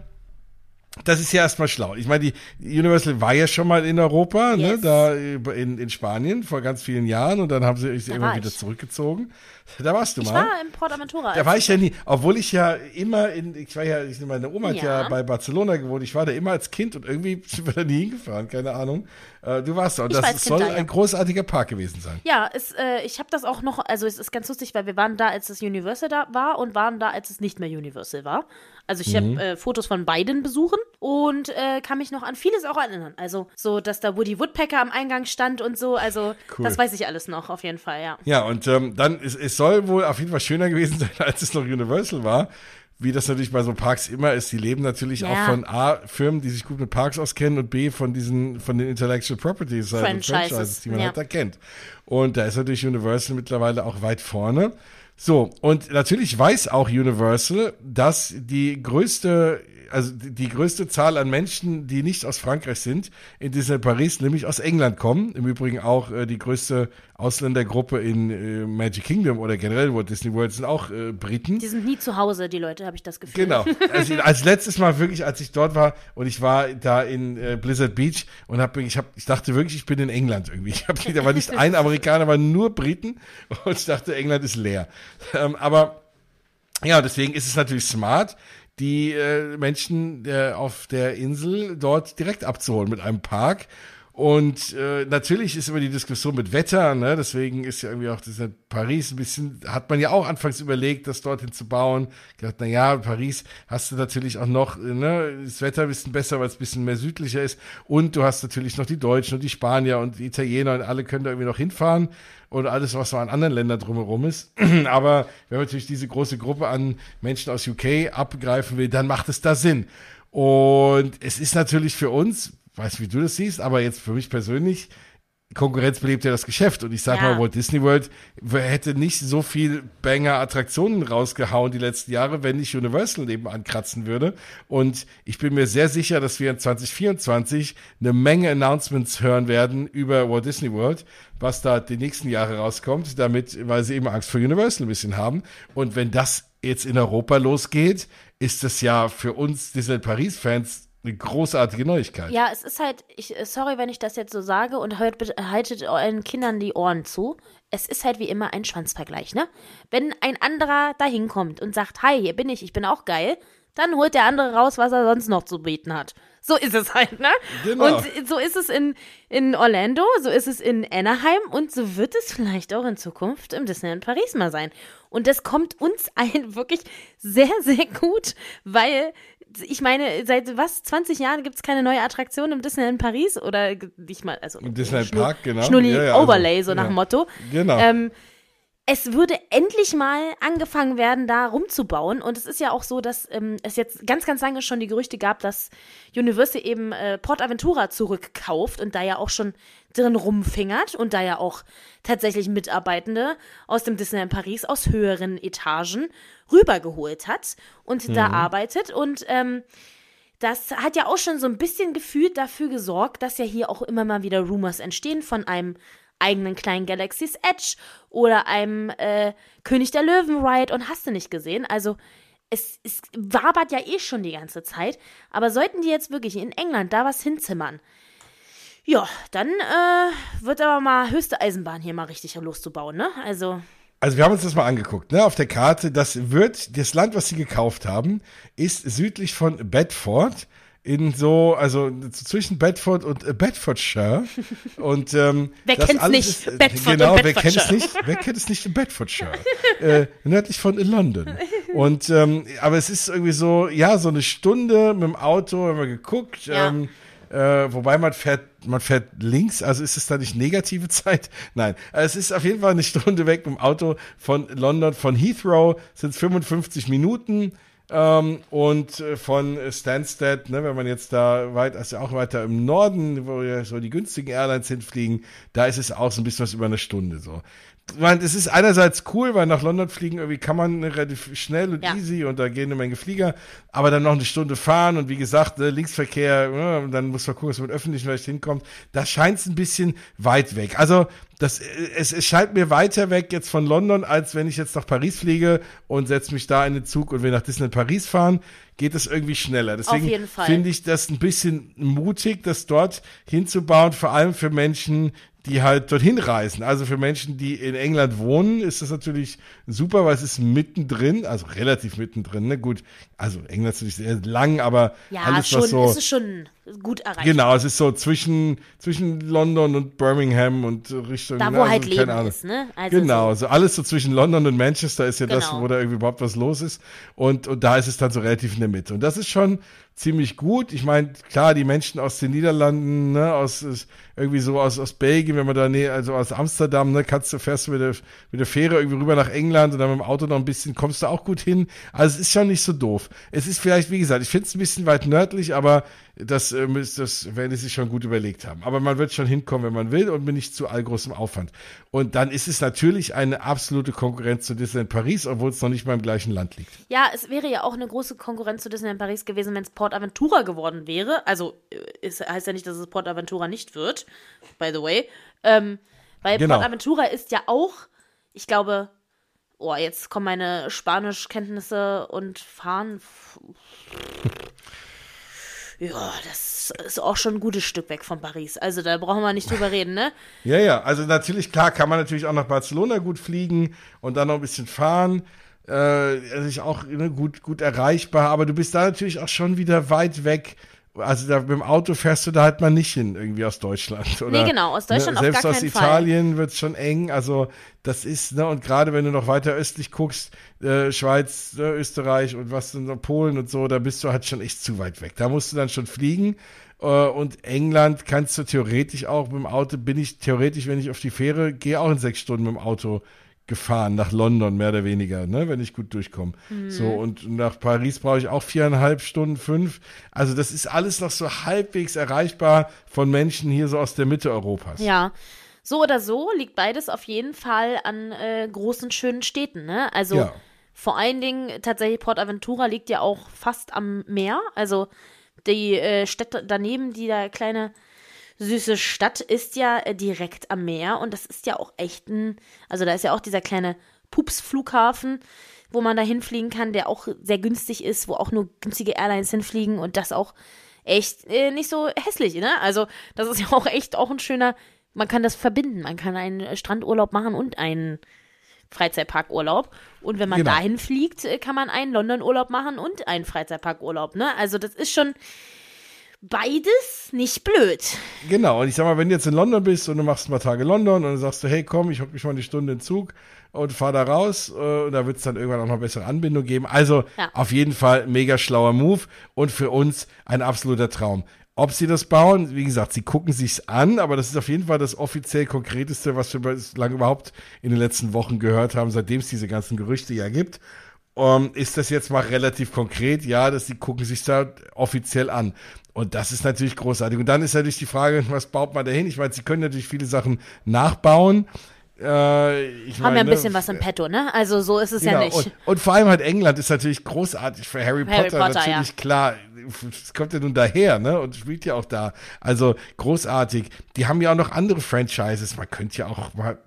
das ist ja erstmal schlau. Ich meine, die Universal war ja schon mal in Europa, ne, yes. ne, da in, in Spanien vor ganz vielen Jahren und dann haben sie sich immer wieder zurückgezogen. Da warst du ich mal. Ich war in Port Aventura. Da war ich ja nie, obwohl ich ja immer in, ich war ja, ich, meine Oma hat ja. ja bei Barcelona gewohnt, ich war da immer als Kind und irgendwie sind wir da nie hingefahren, keine Ahnung. Äh, du warst da und ich das soll da, ja. ein großartiger Park gewesen sein. Ja, es, äh, ich habe das auch noch, also es ist ganz lustig, weil wir waren da, als das Universal da war und waren da, als es nicht mehr Universal war. Also ich mhm. habe äh, Fotos von beiden besuchen und äh, kann mich noch an vieles auch erinnern. Also so, dass da Woody Woodpecker am Eingang stand und so. Also cool. das weiß ich alles noch auf jeden Fall, ja. Ja, und ähm, dann, es, es soll wohl auf jeden Fall schöner gewesen sein, als es noch Universal war wie das natürlich bei so Parks immer ist, die leben natürlich ja. auch von A, Firmen, die sich gut mit Parks auskennen und B, von diesen, von den Intellectual Properties, also Franchises, Franchises die man ja. halt da kennt. Und da ist natürlich Universal mittlerweile auch weit vorne. So, und natürlich weiß auch Universal, dass die größte also die größte Zahl an Menschen, die nicht aus Frankreich sind, in Disneyland Paris, nämlich aus England kommen. Im Übrigen auch äh, die größte Ausländergruppe in äh, Magic Kingdom oder generell Walt Disney World sind auch äh, Briten. Die sind nie zu Hause, die Leute, habe ich das Gefühl. Genau. Also als letztes Mal wirklich, als ich dort war und ich war da in äh, Blizzard Beach und hab, ich, hab, ich dachte wirklich, ich bin in England irgendwie. Ich hab, da war nicht ein Amerikaner, aber nur Briten und ich dachte, England ist leer. Ähm, aber ja, deswegen ist es natürlich smart, die äh, Menschen äh, auf der Insel dort direkt abzuholen mit einem Park. Und äh, natürlich ist immer die Diskussion mit Wetter, ne? deswegen ist ja irgendwie auch das Paris ein bisschen, hat man ja auch anfangs überlegt, das dorthin zu bauen. Gedacht, na ja, Paris hast du natürlich auch noch, ne, das Wetter ein bisschen besser, weil es ein bisschen mehr südlicher ist. Und du hast natürlich noch die Deutschen und die Spanier und die Italiener und alle können da irgendwie noch hinfahren und alles, was so an anderen Ländern drumherum ist. Aber wenn man natürlich diese große Gruppe an Menschen aus UK abgreifen will, dann macht es da Sinn. Und es ist natürlich für uns, weiß wie du das siehst, aber jetzt für mich persönlich, Konkurrenz belebt ja das Geschäft. Und ich sag ja. mal, Walt Disney World hätte nicht so viel Banger-Attraktionen rausgehauen die letzten Jahre, wenn nicht Universal nebenan kratzen würde. Und ich bin mir sehr sicher, dass wir in 2024 eine Menge Announcements hören werden über Walt Disney World, was da die nächsten Jahre rauskommt, damit, weil sie eben Angst vor Universal ein bisschen haben. Und wenn das jetzt in Europa losgeht, ist das ja für uns Disneyland Paris-Fans eine großartige Neuigkeit. Ja, es ist halt, ich, sorry, wenn ich das jetzt so sage und hört, haltet euren Kindern die Ohren zu. Es ist halt wie immer ein Schwanzvergleich, ne? Wenn ein anderer da hinkommt und sagt, hi, hier bin ich, ich bin auch geil, dann holt der andere raus, was er sonst noch zu bieten hat. So ist es halt, ne? Genau. Und so ist es in, in Orlando, so ist es in Anaheim und so wird es vielleicht auch in Zukunft im Disneyland Paris mal sein. Und das kommt uns allen wirklich sehr, sehr gut, weil ich meine, seit was, 20 Jahren gibt es keine neue Attraktion im Disneyland Paris oder ich mal, also im Disneyland Park, genau. Schnulli ja, ja, Overlay, also, so nach ja. Motto. Genau. Ähm, es würde endlich mal angefangen werden, da rumzubauen. Und es ist ja auch so, dass ähm, es jetzt ganz, ganz lange schon die Gerüchte gab, dass Universal eben äh, Port Aventura zurückkauft und da ja auch schon drin rumfingert und da ja auch tatsächlich Mitarbeitende aus dem Disneyland Paris aus höheren Etagen rübergeholt hat und mhm. da arbeitet. Und ähm, das hat ja auch schon so ein bisschen gefühlt dafür gesorgt, dass ja hier auch immer mal wieder Rumors entstehen von einem eigenen kleinen Galaxy's Edge oder einem äh, König der Löwen Ride und hast du nicht gesehen. Also es, es wabert ja eh schon die ganze Zeit. Aber sollten die jetzt wirklich in England da was hinzimmern, ja, dann äh, wird aber mal höchste Eisenbahn hier mal richtig loszubauen, ne? Also. Also wir haben uns das mal angeguckt, ne, auf der Karte. Das wird, das Land, was sie gekauft haben, ist südlich von Bedford in so, also zwischen Bedford und äh, Bedfordshire. Und ähm, wer kennt es nicht? Ist, Bedford genau, und wer kennt es nicht? Wer kennt es nicht in Bedfordshire? äh, nördlich von London. Und ähm, aber es ist irgendwie so, ja, so eine Stunde mit dem Auto, haben wir geguckt. Ja. Ähm, äh, wobei man fährt, man fährt links, also ist es da nicht negative Zeit? Nein, es ist auf jeden Fall eine Stunde weg dem Auto von London, von Heathrow sind es 55 Minuten. Ähm, und äh, von Stansted, ne, wenn man jetzt da weit, also auch weiter im Norden, wo ja so die günstigen Airlines hinfliegen, da ist es auch so ein bisschen was über eine Stunde so. Man, es ist einerseits cool, weil nach London fliegen irgendwie kann man relativ schnell und Ja. easy und da gehen eine Menge Flieger, aber dann noch eine Stunde fahren und wie gesagt, ne, Linksverkehr, und dann muss man gucken, dass man mit öffentlichen vielleicht hinkommt. Da scheint es ein bisschen weit weg. Also das, es, es scheint mir weiter weg jetzt von London, als wenn ich jetzt nach Paris fliege und setze mich da in den Zug und wir nach Disneyland Paris fahren, geht es irgendwie schneller. Deswegen finde ich das ein bisschen mutig, das dort hinzubauen, vor allem für Menschen, die halt dorthin reisen. Also für Menschen, die in England wohnen, ist das natürlich super, weil es ist mittendrin, also relativ mittendrin. Ne? Gut, also England ist natürlich sehr lang, aber Ja, alles schon, was so es ist schon gut erreicht. Genau, es ist so zwischen, zwischen London und Birmingham und Richtung. Da, wo also halt Leben Ahnung. ist, ne? Also genau, so- alles so zwischen London und Manchester ist ja das, Genau. wo da irgendwie überhaupt was los ist. Und, und da ist es dann so relativ in der Mitte. Und das ist schon ziemlich gut. Ich meine, klar, die Menschen aus den Niederlanden, ne, aus irgendwie so aus, aus Belgien, wenn man da nee, also aus Amsterdam, ne, kannst du fährst du mit der, mit der Fähre irgendwie rüber nach England und dann mit dem Auto noch ein bisschen, kommst du auch gut hin. Also es ist schon nicht so doof. Es ist vielleicht, wie gesagt, ich finde es ein bisschen weit nördlich, aber das, ist, das werden die sich schon gut überlegt haben. Aber man wird schon hinkommen, wenn man will und mit nicht zu allgroßem Aufwand. Und dann ist es natürlich eine absolute Konkurrenz zu Disneyland Paris, obwohl es noch nicht mal im gleichen Land liegt. Ja, es wäre ja auch eine große Konkurrenz zu Disneyland Paris gewesen, wenn es Port Aventura geworden wäre. Also, äh, es heißt ja nicht, dass es Port Aventura nicht wird, by the way. Ähm, weil Genau. Port Aventura ist ja auch, ich glaube, oh, jetzt kommen meine Spanischkenntnisse und Fahren. Ja, das ist auch schon ein gutes Stück weg von Paris. Also, da brauchen wir nicht drüber reden, ne? Ja, ja, also natürlich, klar, kann man natürlich auch nach Barcelona gut fliegen und dann noch ein bisschen fahren. Äh, also ist auch ne, gut, gut erreichbar, aber du bist da natürlich auch schon wieder weit weg. Also da, mit dem Auto fährst du da halt mal nicht hin, irgendwie aus Deutschland. Oder, Nee, genau, aus Deutschland ne, Selbst aus. Italien wird's schon eng. Also das ist, ne, und gerade wenn du noch weiter östlich guckst, äh, Schweiz, äh, Österreich und was denn Polen und so, da bist du halt schon echt zu weit weg. Da musst du dann schon fliegen. Äh, Und England kannst du theoretisch auch mit dem Auto, bin ich theoretisch, wenn ich auf die Fähre gehe, auch in sechs Stunden mit dem Auto gefahren, nach London mehr oder weniger, ne, wenn ich gut durchkomme. Mhm. So, und nach Paris brauche ich auch viereinhalb Stunden, fünf. Also das ist alles noch so halbwegs erreichbar von Menschen hier so aus der Mitte Europas. Ja. So oder so liegt beides auf jeden Fall an äh, großen, schönen Städten, ne? Also Ja. vor allen Dingen tatsächlich Port Aventura liegt ja auch fast am Meer. Also die äh, Städte daneben, die da kleine süße Stadt ist ja äh, direkt am Meer und das ist ja auch echt ein, also da ist ja auch dieser kleine Pups-Flughafen, wo man da hinfliegen kann, der auch sehr günstig ist, wo auch nur günstige Airlines hinfliegen und das auch echt äh, nicht so hässlich, ne? Also das ist ja auch echt auch ein schöner, man kann das verbinden, man kann einen Strandurlaub machen und einen Freizeitparkurlaub. Und wenn man Genau. dahin fliegt, äh, kann man einen London-Urlaub machen und einen Freizeitparkurlaub, ne? Also das ist schon beides nicht blöd. Genau, und ich sag mal, wenn du jetzt in London bist und du machst ein paar Tage London und dann sagst du, hey komm, ich hock mich mal eine Stunde in Zug und fahr da raus äh, und da wird es dann irgendwann auch noch bessere Anbindung geben. Also Ja. auf jeden Fall mega schlauer Move und für uns ein absoluter Traum. Ob sie das bauen, wie gesagt, sie gucken sich's an, aber das ist auf jeden Fall das offiziell konkreteste, was wir bislang überhaupt in den letzten Wochen gehört haben, seitdem es diese ganzen Gerüchte ja gibt. Ähm, ist das jetzt mal relativ konkret? Ja, dass sie gucken sich da offiziell an. Und das ist natürlich großartig. Und dann ist natürlich die Frage, was baut man da hin? Ich meine, sie können natürlich viele Sachen nachbauen. Äh, ich Haben ja ein bisschen was im Petto, ne? Also so ist es ja Genau, nicht. Und, und vor allem halt England ist natürlich großartig für Harry, Harry Potter, Potter, natürlich ja. klar. Es kommt ja nun daher, ne? Und spielt ja auch da. Also großartig. Die haben ja auch noch andere Franchises. Man könnte ja auch mal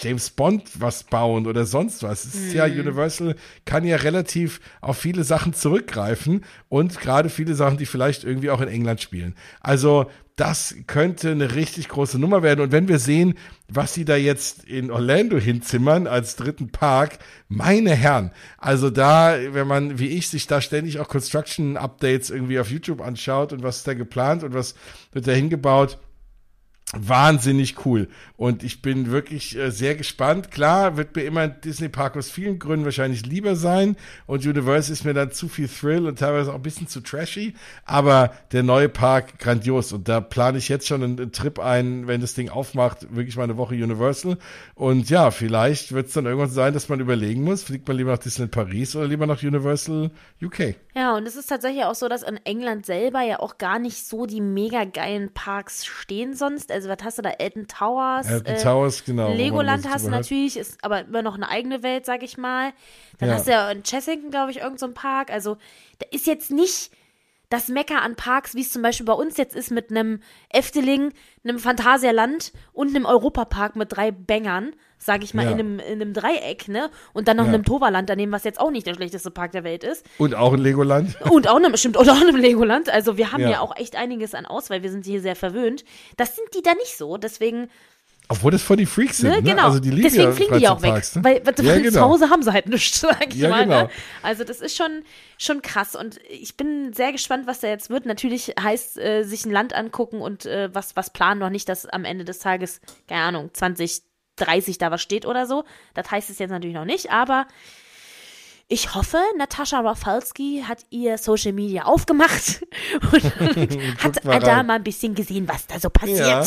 James Bond was bauen oder sonst was. Es ist ja Mhm. Universal kann ja relativ auf viele Sachen zurückgreifen und gerade viele Sachen, die vielleicht irgendwie auch in England spielen. Also das könnte eine richtig große Nummer werden. Und wenn wir sehen, was sie da jetzt in Orlando hinzimmern als dritten Park, meine Herren, also da, wenn man wie ich sich da ständig auch Construction Updates irgendwie auf YouTube anschaut und was ist da geplant und was wird da hingebaut, wahnsinnig cool. Und ich bin wirklich äh, sehr gespannt. Klar, wird mir immer ein Disney Park aus vielen Gründen wahrscheinlich lieber sein. Und Universal ist mir dann zu viel Thrill und teilweise auch ein bisschen zu trashy. Aber der neue Park grandios. Und da plane ich jetzt schon einen, einen Trip ein, wenn das Ding aufmacht, wirklich mal eine Woche Universal. Und ja, vielleicht wird es dann irgendwann sein, dass man überlegen muss, fliegt man lieber nach Disneyland Paris oder lieber nach Universal UK. Ja, und es ist tatsächlich auch so, dass in England selber ja auch gar nicht so die mega geilen Parks stehen sonst. Also Also was hast du da? Elton Towers. Elton äh, Towers, genau. Legoland hast du natürlich, ist aber immer noch eine eigene Welt, sag ich mal. Dann Ja. hast du ja in Chessington, glaube ich, irgendein so Park. Also da ist jetzt nicht das Mecker an Parks, wie es zum Beispiel bei uns jetzt ist mit einem Efteling, einem Phantasialand und einem Europapark mit drei Bängern, sag ich mal, Ja. in, einem, in einem Dreieck, ne? Und dann noch Ja. einem Toverland daneben, was jetzt auch nicht der schlechteste Park der Welt ist. Und auch in Legoland. Und auch einem, stimmt, und auch einem Legoland. Also wir haben Ja. ja. auch echt einiges an Auswahl. Wir sind hier sehr verwöhnt. Das sind die da nicht so. Deswegen, Obwohl das voll die Freaks sind, ne, ne? genau. Also die lieben Deswegen ja fliegen die auch weg. Freizeitparks, ne? Weil, weil ja, zu genau. Hause haben sie halt nichts, sag ich Ja, mal. genau. Ne? Also das ist schon, schon krass. Und ich bin sehr gespannt, was da jetzt wird. Natürlich heißt äh, sich ein Land angucken und äh, was, was planen noch nicht, dass am Ende des Tages, keine Ahnung, 2030 da was steht oder so. Das heißt es jetzt natürlich noch nicht, aber ich hoffe, Natascha Rafalski hat ihr Social Media aufgemacht und hat mal da mal ein bisschen gesehen, was da so passiert. Ja.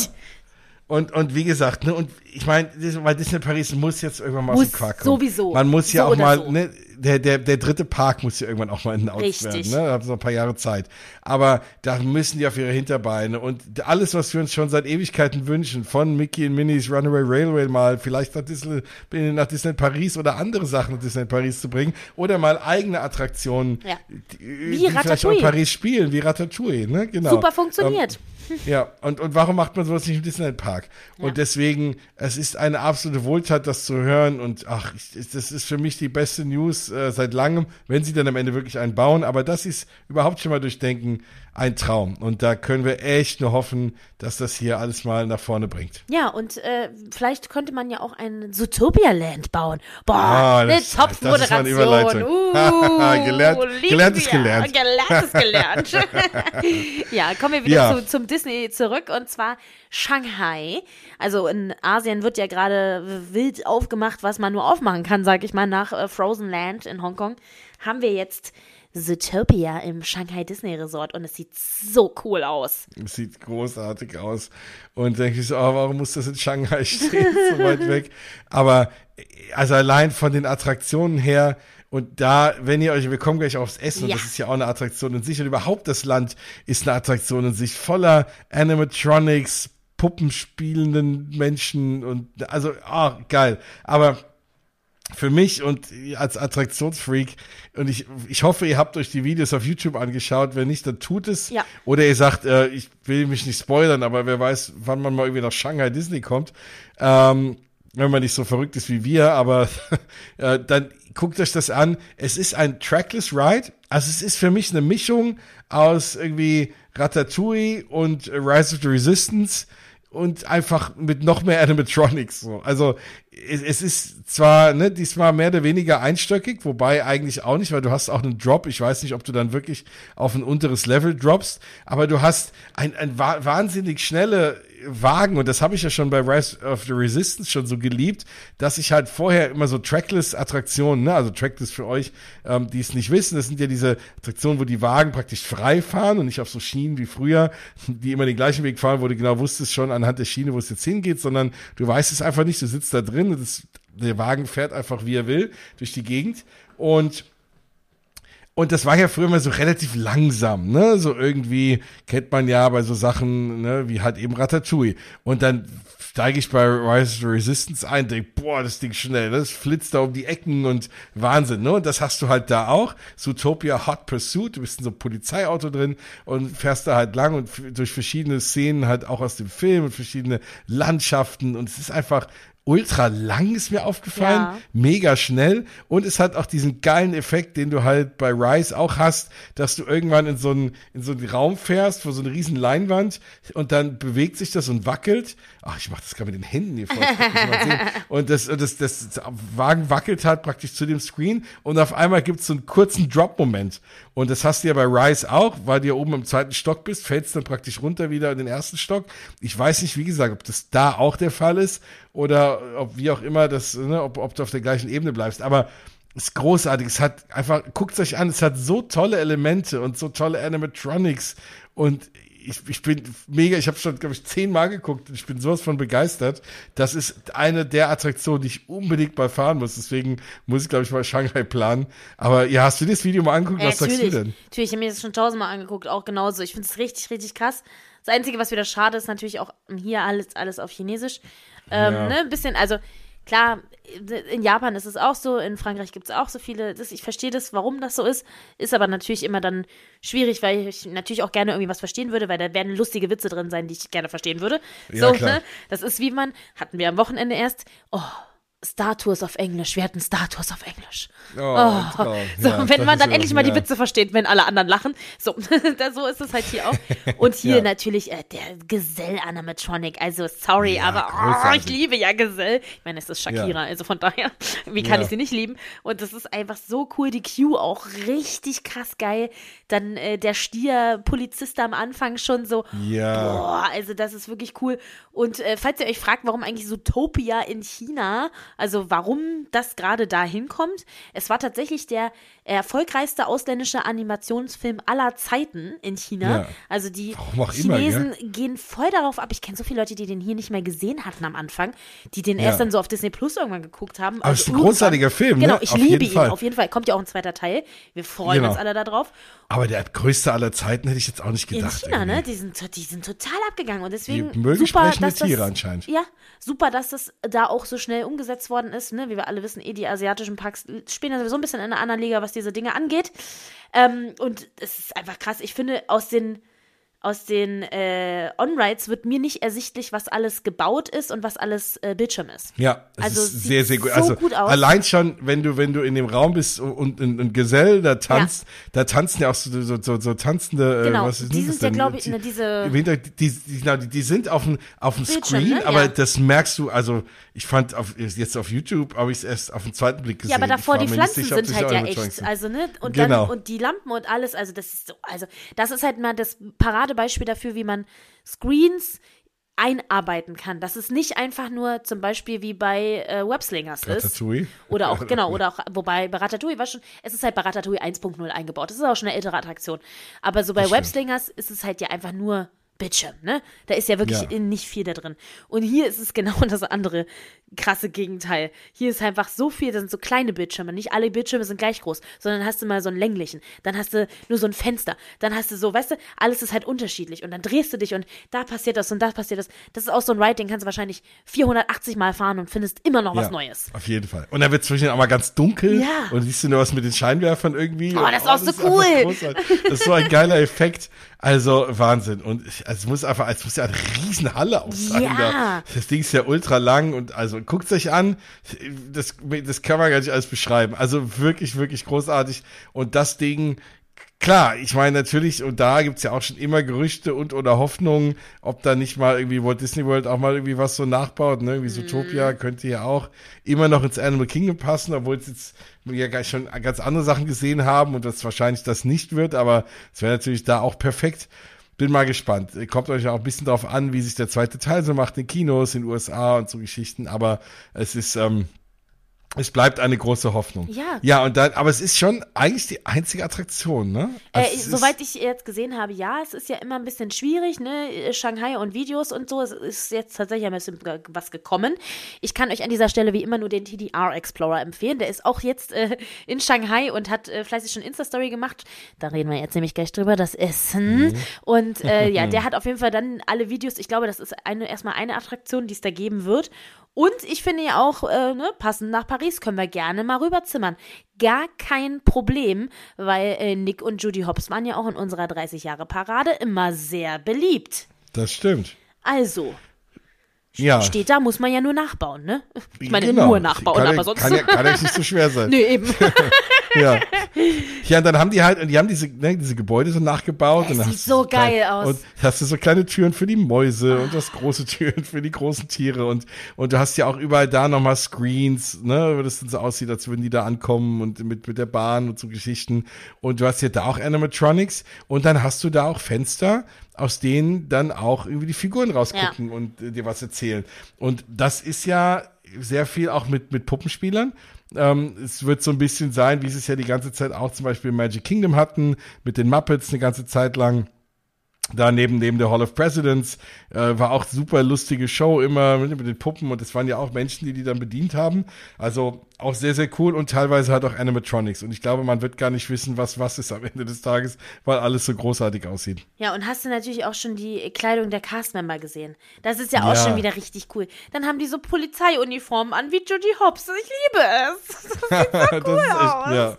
Und, und wie gesagt, ne, und ich meine, weil Disney Paris muss jetzt irgendwann mal aus Muss dem Quark kommen. sowieso. Man muss ja So auch mal, so. ne, der, der, der dritte Park muss ja irgendwann auch mal announced Richtig. werden, ne? Da haben sie noch ein paar Jahre Zeit. Aber da müssen die auf ihre Hinterbeine und alles, was wir uns schon seit Ewigkeiten wünschen, von Mickey und Minnie's Runaway Railway mal vielleicht nach Disney, nach Disney Paris oder andere Sachen nach Disney Paris zu bringen oder mal eigene Attraktionen, Ja. die, Wie die vielleicht auch in. Paris spielen, wie Ratatouille, ne? Genau. Super funktioniert. Ja, und, und warum macht man sowas nicht im Disneyland Park? Und deswegen, es ist eine absolute Wohltat, das zu hören. Und ach, ich, das ist für mich die beste News äh, seit langem, wenn sie dann am Ende wirklich einen bauen. Aber das ist überhaupt schon mal durchdenken ein Traum. Und da können wir echt nur hoffen, dass das hier alles mal nach vorne bringt. Ja, und äh, vielleicht könnte man ja auch ein Zootopia-Land bauen. Boah, Ah, eine eine Top-Moderation. Uh, Gelernt- gelernt ist gelernt. Gelernt ist gelernt. ja, kommen wir wieder Ja. zu, zum Disney zurück und zwar Shanghai. Also in Asien wird ja gerade wild aufgemacht, was man nur aufmachen kann, sag ich mal, nach äh, Frozen Land in Hongkong. Haben wir jetzt Zootopia im Shanghai Disney Resort und es sieht so cool aus. Es sieht großartig aus. Und denke ich so, oh, warum muss das in Shanghai stehen, so weit weg? Aber also allein von den Attraktionen her und da, wenn ihr euch, wir kommen gleich aufs Essen, und Ja. das ist ja auch eine Attraktion in sich und überhaupt das Land ist eine Attraktion in sich, voller Animatronics, puppenspielenden Menschen und also, ah, geil. Aber für mich und als Attraktionsfreak und ich, ich hoffe, ihr habt euch die Videos auf YouTube angeschaut. Wenn nicht, dann tut es. Ja. Oder ihr sagt, äh, ich will mich nicht spoilern, aber wer weiß, wann man mal irgendwie nach Shanghai Disney kommt. Ähm, wenn man nicht so verrückt ist wie wir, aber äh, dann guckt euch das an. Es ist ein Trackless Ride. Also es ist für mich eine Mischung aus irgendwie Ratatouille und Rise of the Resistance und einfach mit noch mehr Animatronics. So. Also es, es ist zwar ne, diesmal mehr oder weniger einstöckig, wobei eigentlich auch nicht, weil du hast auch einen Drop. Ich weiß nicht, ob du dann wirklich auf ein unteres Level droppst, aber du hast ein, ein wa wahnsinnig schnelle Wagen und das habe ich ja schon bei Rise of the Resistance schon so geliebt, dass ich halt vorher immer so Trackless-Attraktionen, ne, also Trackless für euch, ähm, die es nicht wissen, das sind ja diese Attraktionen, wo die Wagen praktisch frei fahren und nicht auf so Schienen wie früher, die immer den gleichen Weg fahren, wo du genau wusstest schon anhand der Schiene, wo es jetzt hingeht, sondern du weißt es einfach nicht, du sitzt da drin und das, der Wagen fährt einfach wie er will durch die Gegend. Und und das war ja früher immer so relativ langsam, ne? So irgendwie kennt man ja bei so Sachen, ne, wie halt eben Ratatouille. Und dann steige ich bei Rise of the Resistance ein, denk, boah, das Ding schnell, das flitzt da um die Ecken und Wahnsinn, ne? Und das hast du halt da auch. Zootopia Hot Pursuit, du bist in so einem Polizeiauto drin und fährst da halt lang und durch verschiedene Szenen halt auch aus dem Film und verschiedene Landschaften und es ist einfach ultra lang, ist mir aufgefallen Ja. mega schnell und es hat auch diesen geilen Effekt, den du halt bei Rise auch hast, dass du irgendwann in so einen, in so einen Raum fährst, vor so eine riesen Leinwand und dann bewegt sich das und wackelt. Ach, ich mach das gerade mit den Händen hier vor. Und das, das, das, das Wagen wackelt halt praktisch zu dem Screen und auf einmal gibt es so einen kurzen Drop-Moment. Und das hast du ja bei Rise auch, weil du ja oben im zweiten Stock bist, fällst dann praktisch runter wieder in den ersten Stock. Ich weiß nicht, wie gesagt, ob das da auch der Fall ist oder ob wie auch immer das, ne, ob, ob du auf der gleichen Ebene bleibst. Aber es ist großartig. Es hat einfach, guckt euch an, es hat so tolle Elemente und so tolle Animatronics und ich, ich bin mega, ich habe schon, glaube ich, zehnmal geguckt und ich bin sowas von begeistert. Das ist eine der Attraktionen, die ich unbedingt mal fahren muss. Deswegen muss ich, glaube ich, mal Shanghai planen. Aber ja, hast du dir das Video mal angeguckt? Was sagst du denn? Natürlich, ich habe mir das schon tausendmal angeguckt, auch genauso. Ich finde es richtig, richtig krass. Das Einzige, was wieder schade ist, natürlich auch hier alles, alles auf Chinesisch. Ähm, Ja. ne, ein bisschen, also klar, in Japan ist es auch so, in Frankreich gibt es auch so viele. Das, ich verstehe das, warum das so ist. Ist aber natürlich immer dann schwierig, weil ich natürlich auch gerne irgendwie was verstehen würde, weil da werden lustige Witze drin sein, die ich gerne verstehen würde. Ja, so, klar. ne? Das ist wie man, hatten wir am Wochenende erst, oh, Star Tours auf Englisch. Wir hatten Star Tours auf Englisch. Oh, Oh, so, Ja, wenn man dann endlich mal die ja. Witze versteht, wenn alle anderen lachen. So, so ist es halt hier auch. Und hier Ja. natürlich äh, der Gesell Animatronic. Also, sorry, aber oh, ich liebe ja Gesell. Ich meine, es ist Shakira, also von daher, wie kann ich sie nicht lieben? Und das ist einfach so cool. Die Q auch richtig krass geil. Dann äh, der Stier-Polizist am Anfang schon so. Ja. Boah, also das ist wirklich cool. Und äh, falls ihr euch fragt, warum eigentlich Zootopia in China, also warum das gerade da hinkommt, es war tatsächlich der erfolgreichste ausländische Animationsfilm aller Zeiten in China. Ja. Also die auch immer, Chinesen gehen voll darauf ab. Ich kenne so viele Leute, die den hier nicht mehr gesehen hatten am Anfang, die den erst Ja. dann so auf Disney Plus irgendwann geguckt haben. Aber es ist ein großartiger Film, ne? Genau, ich Auf liebe ihn, Fall. auf jeden Fall. Kommt ja auch ein zweiter Teil. Wir freuen Genau. uns alle darauf. Aber der größte aller Zeiten hätte ich jetzt auch nicht In gedacht. China, ne? irgendwie. Die sind, die sind total abgegangen und deswegen Die mögen super, sprechende dass das, Tiere anscheinend. Ja, super, dass das da auch so schnell umgesetzt worden ist, ne? Wie wir alle wissen, eh die asiatischen Parks spielen ja sowieso ein bisschen in einer anderen Liga, was diese Dinge angeht. Ähm, und es ist einfach krass. Ich finde, aus den aus den äh, On-Rides wird mir nicht ersichtlich, was alles gebaut ist und was alles äh, Bildschirm ist. Ja, es Also ist sieht sehr, sehr gut. so also gut aus. allein schon, wenn du, wenn du in dem Raum bist und ein, Gesell da tanzt, da tanzen ja auch so, so, so, so tanzende, Genau, äh, was ist die das sind ja, glaube ich, ne, diese- die, die, genau, die, die sind auf dem auf dem Screen, ne? aber Ja. das merkst du, also ich fand auf, jetzt auf YouTube, habe ich es erst auf den zweiten Blick gesehen. Ja, aber davor die nicht Pflanzen ob sind halt ja echt, also ne und Genau. dann und die Lampen und alles, also das ist so, also das ist halt mal das Paradebeispiel dafür, wie man Screens einarbeiten kann, dass es nicht einfach nur zum Beispiel wie bei äh, Webslingers ist. Oder auch, genau, oder auch, wobei bei Ratatouille war schon, es ist halt bei Ratatouille 1.0 eingebaut. Das ist auch schon eine ältere Attraktion. Aber so bei. Webslingers ist es halt ja einfach nur Bildschirm, ne? Da ist ja wirklich Ja. nicht viel da drin. Und hier ist es genau das andere krasse Gegenteil. Hier ist einfach so viel, das sind so kleine Bildschirme. Nicht alle Bildschirme sind gleich groß, sondern hast du mal so einen länglichen. Dann hast du nur so ein Fenster. Dann hast du so, weißt du, alles ist halt unterschiedlich. Und dann drehst du dich und da passiert das und da passiert das. Das ist auch so ein Ride, den kannst du wahrscheinlich 480 Mal fahren und findest immer noch was Ja, Neues. Auf jeden Fall. Und dann wird zwischendurch auch mal ganz dunkel Ja. und siehst du nur was mit den Scheinwerfern irgendwie. Oh, das ist auch so cool. Das ist so ein geiler Effekt. Also Wahnsinn. Und ich, also es muss einfach, es muss ja eine Riesenhalle auch sein. Ja. Da. Das Ding ist ja ultra lang und also guckt euch an. Das, das kann man gar nicht alles beschreiben. Also wirklich, wirklich großartig. Und das Ding, Klar, ich meine natürlich, und da gibt's ja auch schon immer Gerüchte und oder Hoffnungen, ob da nicht mal irgendwie Walt Disney World auch mal irgendwie was so nachbaut, ne? Irgendwie Zootopia könnte ja auch immer noch ins Animal Kingdom passen, obwohl es jetzt wir ja schon ganz andere Sachen gesehen haben und das wahrscheinlich das nicht wird, aber es wäre natürlich da auch perfekt. Bin mal gespannt. Kommt euch auch ein bisschen drauf an, wie sich der zweite Teil so macht in Kinos, in den USA und so Geschichten, aber es ist, ähm, es bleibt eine große Hoffnung. Ja. Ja, und dann, aber es ist schon eigentlich die einzige Attraktion, ne? Äh, Also ist- soweit ich jetzt gesehen habe, ja, es ist ja immer ein bisschen schwierig, ne? Shanghai und Videos und so. Es ist jetzt tatsächlich ein bisschen was gekommen. Ich kann euch an dieser Stelle wie immer nur den TDR Explorer empfehlen. Der ist auch jetzt äh, in Shanghai und hat äh, fleißig schon Insta-Story gemacht. Da reden wir jetzt nämlich gleich drüber, das Essen. Und äh, ja, der hat auf jeden Fall dann alle Videos. Ich glaube, das ist eine, erstmal eine Attraktion, die es da geben wird. Und ich finde ja auch, äh, ne, passend nach Paris können wir gerne mal rüberzimmern. Gar kein Problem, weil äh, Nick und Judy Hopps waren ja auch in unserer 30-Jahre-Parade immer sehr beliebt. Das stimmt. Also, Ja. steht da, muss man ja nur nachbauen, ne? Ich meine, Genau. nur nachbauen, kann, aber sonst. Kann ja, kann ja nicht so schwer sein. nee, eben. Ja. Ja, und dann haben die halt, und die haben diese, ne, diese Gebäude so nachgebaut. Dann sieht so klein- geil aus. Und hast du so kleine Türen für die Mäuse und das große Türen für die großen Tiere und, und du hast ja auch überall da nochmal Screens, ne, wo das dann so aussieht, als würden die da ankommen und mit, mit der Bahn und so Geschichten. Und du hast ja da auch Animatronics und dann hast du da auch Fenster, aus denen dann auch irgendwie die Figuren rausgucken und äh, dir was erzählen. Und das ist ja sehr viel auch mit, mit Puppenspielern. Ähm, es wird so ein bisschen sein, wie sie es ja die ganze Zeit auch zum Beispiel im Magic Kingdom hatten, mit den Muppets eine ganze Zeit lang. Da neben, neben der Hall of Presidents äh, war auch super lustige Show immer mit, mit den Puppen und es waren ja auch Menschen, die die dann bedient haben. Also auch sehr, sehr cool und teilweise halt auch Animatronics. Und ich glaube, man wird gar nicht wissen, was was ist am Ende des Tages, weil alles so großartig aussieht. Ja, und hast du natürlich auch schon die Kleidung der Castmember gesehen. Das ist ja auch ja. schon wieder richtig cool. Dann haben die so Polizeiuniformen an wie Judy Hobbs. Ich liebe es. Das sieht so cool echt, aus. Ja.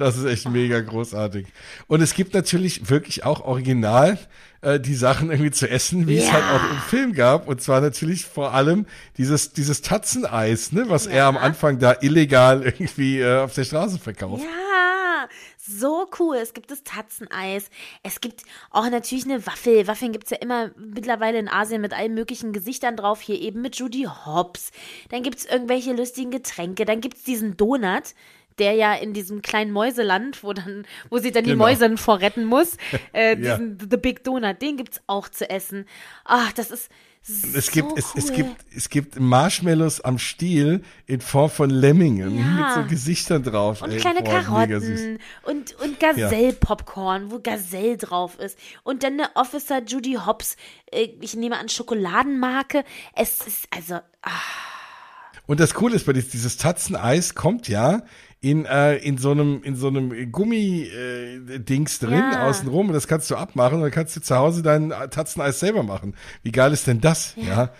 Das ist echt mega großartig. Und es gibt natürlich wirklich auch original äh, die Sachen irgendwie zu essen, wie ja. es halt auch im Film gab. Und zwar natürlich vor allem dieses, dieses Tatzeneis, ne, was ja. er am Anfang da illegal irgendwie äh, auf der Straße verkauft. Ja, so cool. Es gibt das Tatzeneis. Es gibt auch natürlich eine Waffel. Waffeln gibt's ja immer mittlerweile in Asien mit allen möglichen Gesichtern drauf. Hier eben mit Judy Hobbs. Dann gibt's irgendwelche lustigen Getränke. Dann gibt's diesen Donut der ja in diesem kleinen Mäuseland, wo dann, wo sie dann genau. die Mäuse vorretten muss, äh, diesen ja. The Big Donut, den gibt's auch zu essen. Ach, das ist es so gibt, es, es gibt, es gibt Marshmallows am Stiel in Form von Lemmingen ja. mit so Gesichtern drauf. Und ey, kleine boah, Karotten und, und Gazelle-Popcorn, wo Gazelle drauf ist. Und dann eine Officer Judy Hobbs, äh, ich nehme an Schokoladenmarke. Es ist also, ah. Und das Coole ist bei dieses, dieses Tatzeneis kommt ja in, äh, in so einem, in so einem Gummi-Dings äh, drin, ja. außenrum. Und das kannst du abmachen und dann kannst du zu Hause dein Tatzeneis selber machen. Wie geil ist denn das? ja? ja?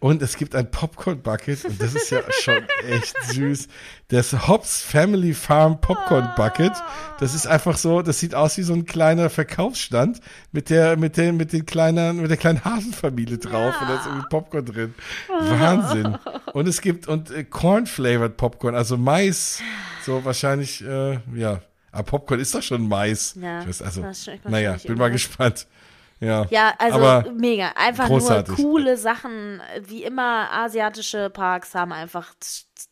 Und es gibt ein Popcorn Bucket und das ist ja schon echt süß. Das Hobbs Family Farm Popcorn Bucket. Das ist einfach so, das sieht aus wie so ein kleiner Verkaufsstand mit der, mit den, mit den kleinen, mit der kleinen Hasenfamilie drauf und da ist irgendwie Popcorn drin. Wahnsinn. Und es gibt, und äh, Corn Flavored Popcorn, also Mais, so wahrscheinlich, äh, ja. Aber Popcorn ist doch schon Mais. Ja, weiß, also, naja, bin mal gespannt. Ja, ja also mega. Einfach großartig. nur coole Sachen. Wie immer, asiatische Parks haben einfach,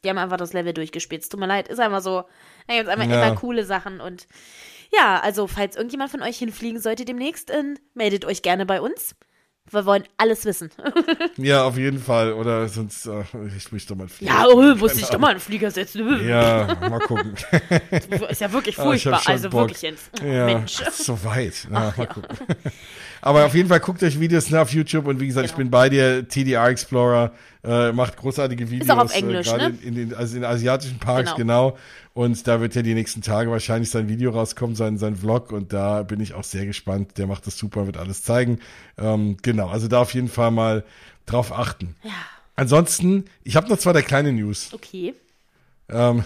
die haben einfach das Level durchgespielt. Tut mir leid, ist einfach so. Da gibt es einfach ja. immer coole Sachen und ja, also falls irgendjemand von euch hinfliegen sollte demnächst, äh, meldet euch gerne bei uns. Wir wollen alles wissen. ja, auf jeden Fall. Oder sonst, äh, ich muss doch mal fliegen. Ja, oh, muss ich doch mal einen Flieger setzen. ja, mal gucken. ist ja wirklich furchtbar. also Bock. wirklich jetzt. Ja, Mensch. So weit. Ja, Ach, mal ja. gucken. Aber auf jeden Fall guckt euch Videos ne, auf YouTube und wie gesagt, genau. ich bin bei dir, TDR Explorer, äh, macht großartige Videos. Ist auch auf äh, Englisch, äh, ne? In, den, also in asiatischen Parks, genau. genau. Und da wird ja die nächsten Tage wahrscheinlich sein Video rauskommen, sein, sein Vlog. Und da bin ich auch sehr gespannt. Der macht das super, wird alles zeigen. Ähm, genau, also da auf jeden Fall mal drauf achten. Ja. Ansonsten, ich habe noch zwei der kleine News. Okay. Ähm,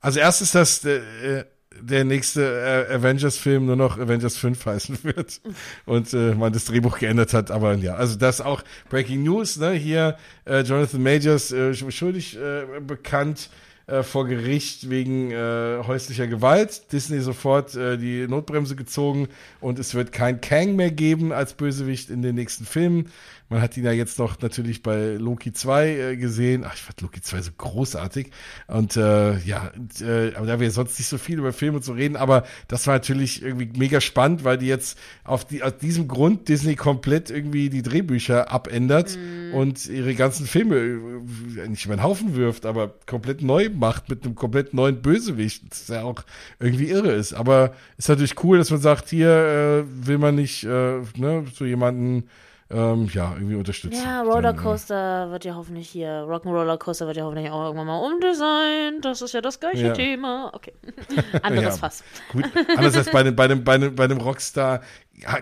also erst ist das äh, der nächste äh, Avengers-Film nur noch Avengers 5 heißen wird und äh, man das Drehbuch geändert hat. Aber ja, also das auch Breaking News, ne? Hier äh, Jonathan Majors äh, schuldig äh, bekannt äh, vor Gericht wegen äh, häuslicher Gewalt. Disney sofort äh, die Notbremse gezogen und es wird kein Kang mehr geben als Bösewicht in den nächsten Filmen. Man hat ihn ja jetzt noch natürlich bei Loki 2 äh, gesehen. Ach, ich fand Loki 2 so großartig. Und äh, ja, äh, aber da wir sonst nicht so viel über Filme zu reden, aber das war natürlich irgendwie mega spannend, weil die jetzt auf die, aus diesem Grund Disney komplett irgendwie die Drehbücher abändert mm. und ihre ganzen Filme äh, nicht über den Haufen wirft, aber komplett neu macht mit einem komplett neuen Bösewicht. Das ja auch irgendwie irre ist. Aber ist natürlich cool, dass man sagt, hier äh, will man nicht äh, ne, so jemanden ähm, ja, irgendwie unterstützen. Ja, Rollercoaster wird ja hoffentlich hier, Rock'n'Roller Coaster wird ja hoffentlich auch irgendwann mal umdesignt. Das ist ja das gleiche ja. Thema. Okay. Anderes ja, Fass. Gut, anders als bei dem, bei dem, bei dem, bei dem Rockstar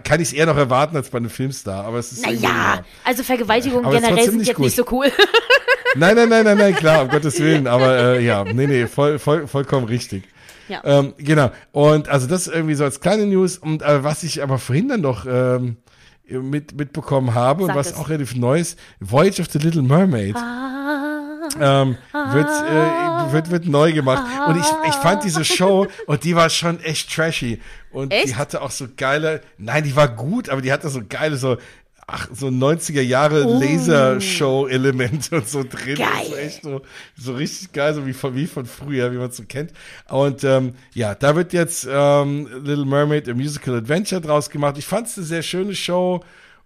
kann ich es eher noch erwarten als bei einem Filmstar, aber es ist. Naja, also Vergewaltigungen generell sind jetzt gut. nicht so cool. nein, nein, nein, nein, nein, klar, um Gottes Willen, aber äh, ja, nee, nee, voll, voll, vollkommen richtig. Ja. Ähm, genau. Und also das irgendwie so als kleine News. Und äh, was ich aber vorhin dann noch ähm, mit, mitbekommen habe Sag und was es. auch relativ neu ist, Voyage of the Little Mermaid. Ah, ähm, wird, äh, wird, wird neu gemacht. Ah, und ich, ich fand diese Show und die war schon echt trashy. Und echt? die hatte auch so geile, nein, die war gut, aber die hatte so geile, so ach, so 90er Jahre oh. Lasershow-Elemente und so drin. Geil. Das ist echt so, so richtig geil, so wie von, wie von früher, wie man es so kennt. Und ähm, ja, da wird jetzt ähm, Little Mermaid a Musical Adventure draus gemacht. Ich fand es eine sehr schöne Show.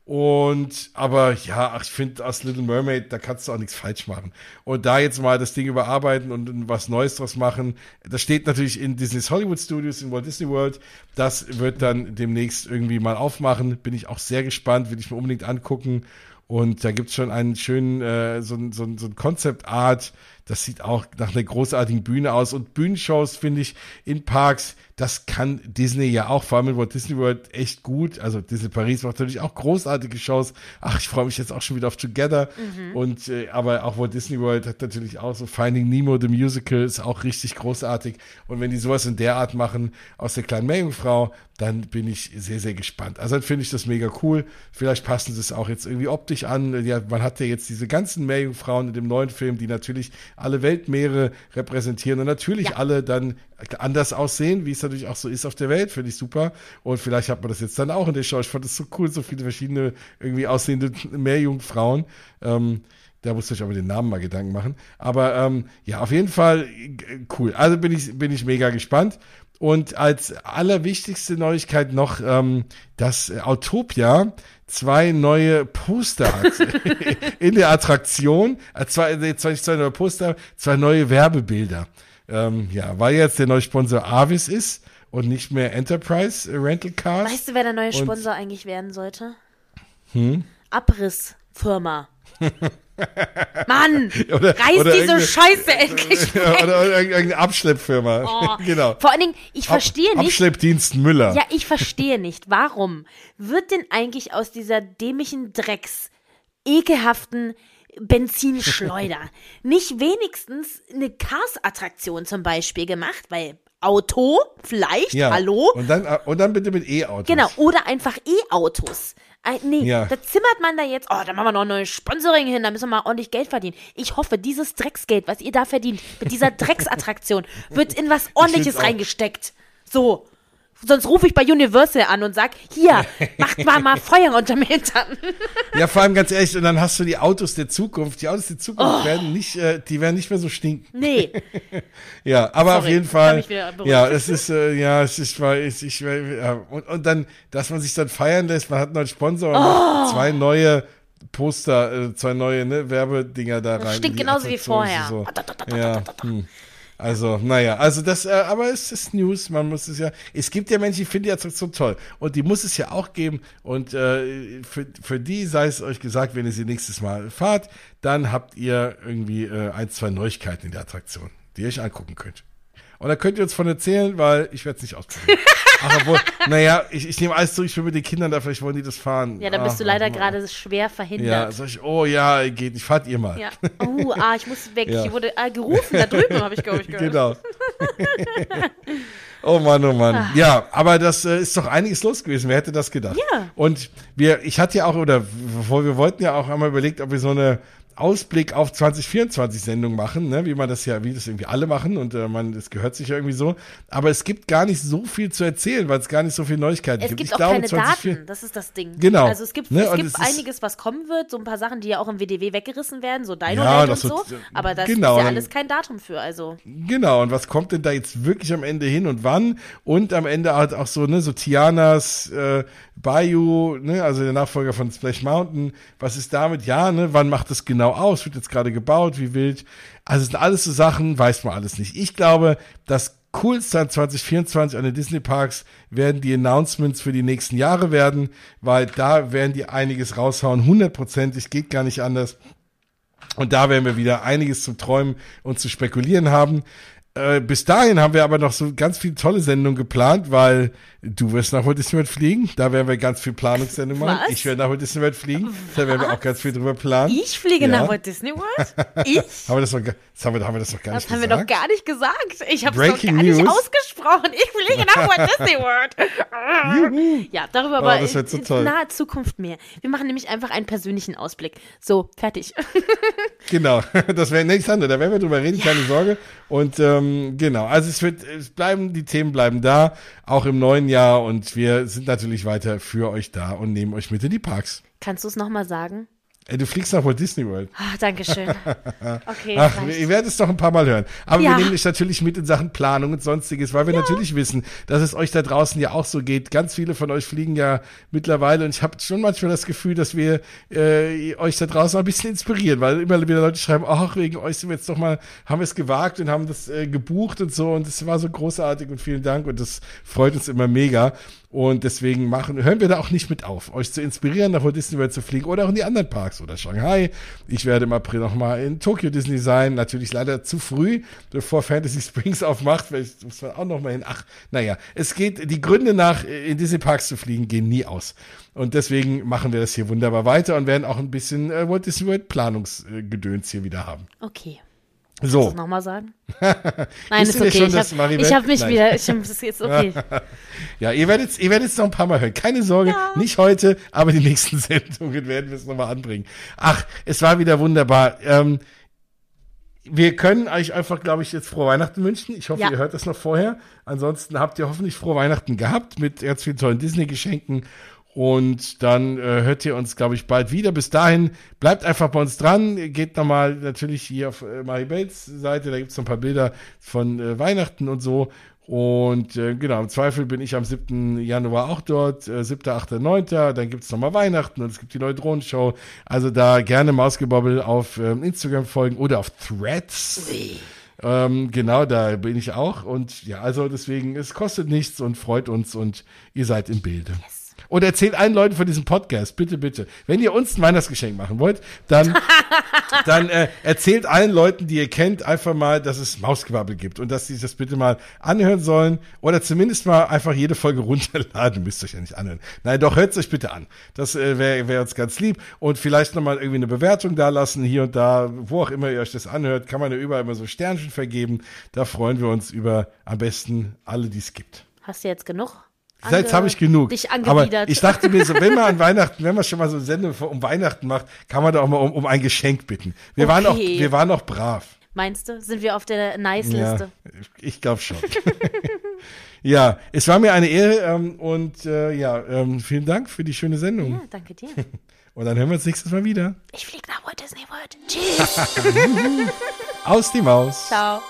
Und, aber ja, ich finde, aus Little Mermaid, da kannst du auch nichts falsch machen. Und da jetzt mal das Ding überarbeiten und was Neues draus machen, das steht natürlich in Disney's Hollywood Studios in Walt Disney World. Das wird dann demnächst irgendwie mal aufmachen. Bin ich auch sehr gespannt, will ich mir unbedingt angucken. Und da gibt's schon einen schönen, äh, so, so, so ein Concept Art, das sieht auch nach einer großartigen Bühne aus. Und Bühnenshows, finde ich, in Parks, das kann Disney ja auch, vor allem in Walt Disney World, echt gut. Also Disney Paris macht natürlich auch großartige Shows. Ach, ich freue mich jetzt auch schon wieder auf Together. Mhm. Und äh, aber auch Walt Disney World hat natürlich auch so Finding Nemo, the Musical, ist auch richtig großartig. Und wenn die sowas in der Art machen, aus der kleinen Meerjungfrau, dann bin ich sehr, sehr gespannt. Also dann finde ich das mega cool. Vielleicht passen sie es auch jetzt irgendwie optisch an. Ja, man hat ja jetzt diese ganzen Meerjungfrauen in dem neuen Film, die natürlich alle Weltmeere repräsentieren und natürlich ja. alle dann anders aussehen, wie es natürlich auch so ist auf der Welt, finde ich super. Und vielleicht hat man das jetzt dann auch in der Show. Ich fand das so cool, so viele verschiedene irgendwie aussehende Meerjungfrauen. Ähm, da musst du euch aber den Namen mal Gedanken machen. Aber ähm, ja, auf jeden Fall äh, cool. Also bin ich, bin ich mega gespannt. Und als allerwichtigste Neuigkeit noch, ähm, dass Autopia zwei neue Poster in der Attraktion. Äh, zwei, zwei, zwei neue Poster, zwei neue Werbebilder. Ähm, ja, weil jetzt der neue Sponsor Avis ist und nicht mehr Enterprise Rental Cars. Weißt du, wer der neue Sponsor und, eigentlich werden sollte? Hm? Abrissfirma. Mann, oder, reiß oder diese Scheiße endlich weg. Oder, oder irgendeine Abschleppfirma. Oh. genau. Vor allen Dingen, ich verstehe Ab, nicht. Abschleppdienst Müller. Ja, ich verstehe nicht. Warum wird denn eigentlich aus dieser dämlichen Drecks ekelhaften Benzinschleuder nicht wenigstens eine Cars-Attraktion zum Beispiel gemacht? Weil Auto, vielleicht, ja. hallo? Und dann, und dann bitte mit E-Autos. Genau, oder einfach E-Autos. Äh, nee, ja. da zimmert man da jetzt, oh, da machen wir noch ein neues Sponsoring hin, da müssen wir mal ordentlich Geld verdienen. Ich hoffe, dieses Drecksgeld, was ihr da verdient, mit dieser Drecksattraktion, wird in was ordentliches reingesteckt. So. Sonst rufe ich bei Universal an und sag, hier, macht mal mal Feuer unterm Hintern. Ja, vor allem ganz ehrlich, und dann hast du die Autos der Zukunft. Die Autos der Zukunft oh. werden nicht, äh, die werden nicht mehr so stinken. Nee. ja, aber Sorry, auf jeden Fall. Ja, es ist, äh, ja, es ist, ich, ich, ja, und, und dann, dass man sich dann feiern lässt, man hat einen neuen Sponsor und oh. zwei neue Poster, äh, zwei neue ne, Werbedinger da rein. Das stinkt genauso wie vorher. So. Ja. Hm. Also, naja, also das, äh, aber es ist News, man muss es ja, es gibt ja Menschen, die finden die Attraktion toll und die muss es ja auch geben und äh, für, für die sei es euch gesagt, wenn ihr sie nächstes Mal fahrt, dann habt ihr irgendwie äh, ein, zwei Neuigkeiten in der Attraktion, die ihr euch angucken könnt. Und da könnt ihr uns von erzählen, weil ich werde es nicht ausprobieren. Ach, obwohl, naja, ich, ich nehme alles zurück, ich will mit den Kindern da, vielleicht wollen die das fahren. Ja, da bist Ach, du leider gerade schwer verhindert. Ja, sag ich, oh ja, geht nicht, fahrt ihr mal. Ja. Oh, ah, ich muss weg. Ja. Ich wurde ah, gerufen, da drüben habe ich, glaube ich, gehört. Genau. Oh Mann, oh Mann. Ah. Ja, aber das äh, ist doch einiges los gewesen. Wer hätte das gedacht? Ja. Und wir, ich hatte ja auch, oder wir wollten ja auch einmal überlegt, ob wir so eine Ausblick auf 2024 Sendung machen, ne? wie man das ja, wie das irgendwie alle machen und äh, man, das gehört sich ja irgendwie so. Aber es gibt gar nicht so viel zu erzählen, weil es gar nicht so viele Neuigkeiten es gibt. Es gibt ich auch glaube, keine Daten, das ist das Ding. Genau. Also es gibt, ne? es gibt einiges, was kommen wird, so ein paar Sachen, die ja auch im WDW weggerissen werden, so Dino ja, und so. Aber das genau, ist ja alles kein Datum für, also. Genau, und was kommt denn da jetzt wirklich am Ende hin und wann? Und am Ende halt auch so, ne, so Tianas, äh, Bayou, ne, also der Nachfolger von Splash Mountain, was ist damit? Ja, ne, wann macht das genau aus? Wird jetzt gerade gebaut, wie wild? Also es sind alles so Sachen, weiß man alles nicht. Ich glaube, das coolste an 2024 an den Disney Parks werden die Announcements für die nächsten Jahre werden, weil da werden die einiges raushauen, hundertprozentig, geht gar nicht anders. Und da werden wir wieder einiges zum Träumen und zu spekulieren haben. Äh, bis dahin haben wir aber noch so ganz viele tolle Sendungen geplant, weil du wirst nach Walt Disney World fliegen. Da werden wir ganz viel Planungssendungen machen. Was? Ich werde nach Walt Disney World fliegen. Was? Da werden wir auch ganz viel drüber planen. Ich fliege ja. nach Walt Disney World? Ich? haben wir das noch, das haben wir, haben wir das noch gar das nicht gesagt? Das haben wir doch gar nicht gesagt. Ich habe es noch gar News. nicht ausgesprochen. Ich fliege nach Walt Disney World. ja, darüber oh, aber das wird so in, in naher Zukunft mehr. Wir machen nämlich einfach einen persönlichen Ausblick. So, fertig. genau, das wäre nichts anderes. Da werden wir drüber reden, ja. keine Sorge. Und ähm, genau, also es wird, es bleiben, die Themen bleiben da, auch im neuen Jahr und wir sind natürlich weiter für euch da und nehmen euch mit in die Parks. Kannst du es nochmal sagen? Ey, du fliegst nach Walt Disney World. Ach, Dankeschön. Okay. Ach, ihr werdet es doch ein paar Mal hören. Aber Ja. wir nehmen euch natürlich mit in Sachen Planung und sonstiges, weil wir natürlich wissen, dass es euch da draußen ja auch so geht. Ganz viele von euch fliegen ja mittlerweile und ich habe schon manchmal das Gefühl, dass wir äh, euch da draußen ein bisschen inspirieren, weil immer wieder Leute schreiben, ach, wegen euch sind wir jetzt doch mal, haben wir es gewagt und haben das äh, gebucht und so und es war so großartig und vielen Dank und das freut uns immer mega. Und deswegen machen, hören wir da auch nicht mit auf, euch zu inspirieren, nach Walt Disney World zu fliegen oder auch in die anderen Parks oder Shanghai. Ich werde im April nochmal in Tokyo Disney sein. Natürlich leider zu früh, bevor Fantasy Springs aufmacht. Vielleicht muss man auch nochmal hin. Ach, naja, es geht, die Gründe nach, äh, in Disney Parks zu fliegen, gehen nie aus. Und deswegen machen wir das hier wunderbar weiter und werden auch ein bisschen äh, Walt Disney World Planungsgedöns hier wieder haben. Okay. So. Das nochmal sagen? Nein, ist ihr okay. schon, ich habe hab mich Nein. wieder. Ich das ist jetzt okay. Ja, ihr werdet ihr werdet es noch ein paar Mal hören. Keine Sorge, Ja. nicht heute, aber die nächsten Sendungen werden wir es nochmal anbringen. Ach, es war wieder wunderbar. Ähm, wir können euch einfach, glaube ich, jetzt frohe Weihnachten wünschen. Ich hoffe, Ja. ihr hört das noch vorher. Ansonsten habt ihr hoffentlich frohe Weihnachten gehabt mit ganz vielen tollen Disney-Geschenken. Und dann äh, hört ihr uns, glaube ich, bald wieder. Bis dahin, bleibt einfach bei uns dran. Geht nochmal natürlich hier auf äh, Maribels Seite. Da gibt's noch ein paar Bilder von äh, Weihnachten und so. Und äh, genau, im Zweifel bin ich am 7. Januar auch dort, äh, 7., 8., 9. Dann gibt's nochmal Weihnachten und es gibt die neue Drohnenshow. Also da gerne Mausgebobbel auf ähm, Instagram folgen oder auf Threads. Ähm, genau, da bin ich auch. Und ja, also deswegen, es kostet nichts und freut uns und ihr seid im Bilde. Und erzählt allen Leuten von diesem Podcast, bitte, bitte. Wenn ihr uns ein Weihnachtsgeschenk machen wollt, dann, dann äh, erzählt allen Leuten, die ihr kennt, einfach mal, dass es Mausgewabbel gibt und dass sie sich das bitte mal anhören sollen oder zumindest mal einfach jede Folge runterladen. Müsst ihr euch ja nicht anhören. Nein, doch, hört es euch bitte an. Das äh, wäre wär uns ganz lieb. Und vielleicht nochmal irgendwie eine Bewertung da lassen, hier und da, wo auch immer ihr euch das anhört, kann man ja überall immer so Sternchen vergeben. Da freuen wir uns über am besten alle, die es gibt. Hast du jetzt genug? Jetzt habe ich genug. Dich Aber ich dachte mir so, wenn man an Weihnachten, wenn man schon mal so eine Sendung um Weihnachten macht, kann man da auch mal um, um ein Geschenk bitten. Wir waren auch, Okay. wir waren auch brav. Meinst du? Sind wir auf der Ja, Nice-Liste? ich glaube schon. ja, es war mir eine Ehre ähm, und äh, ja, ähm, vielen Dank für die schöne Sendung. Ja, danke dir. Und dann hören wir uns nächstes Mal wieder. Ich flieg nach Walt Disney World. Tschüss. Aus die Maus. Ciao.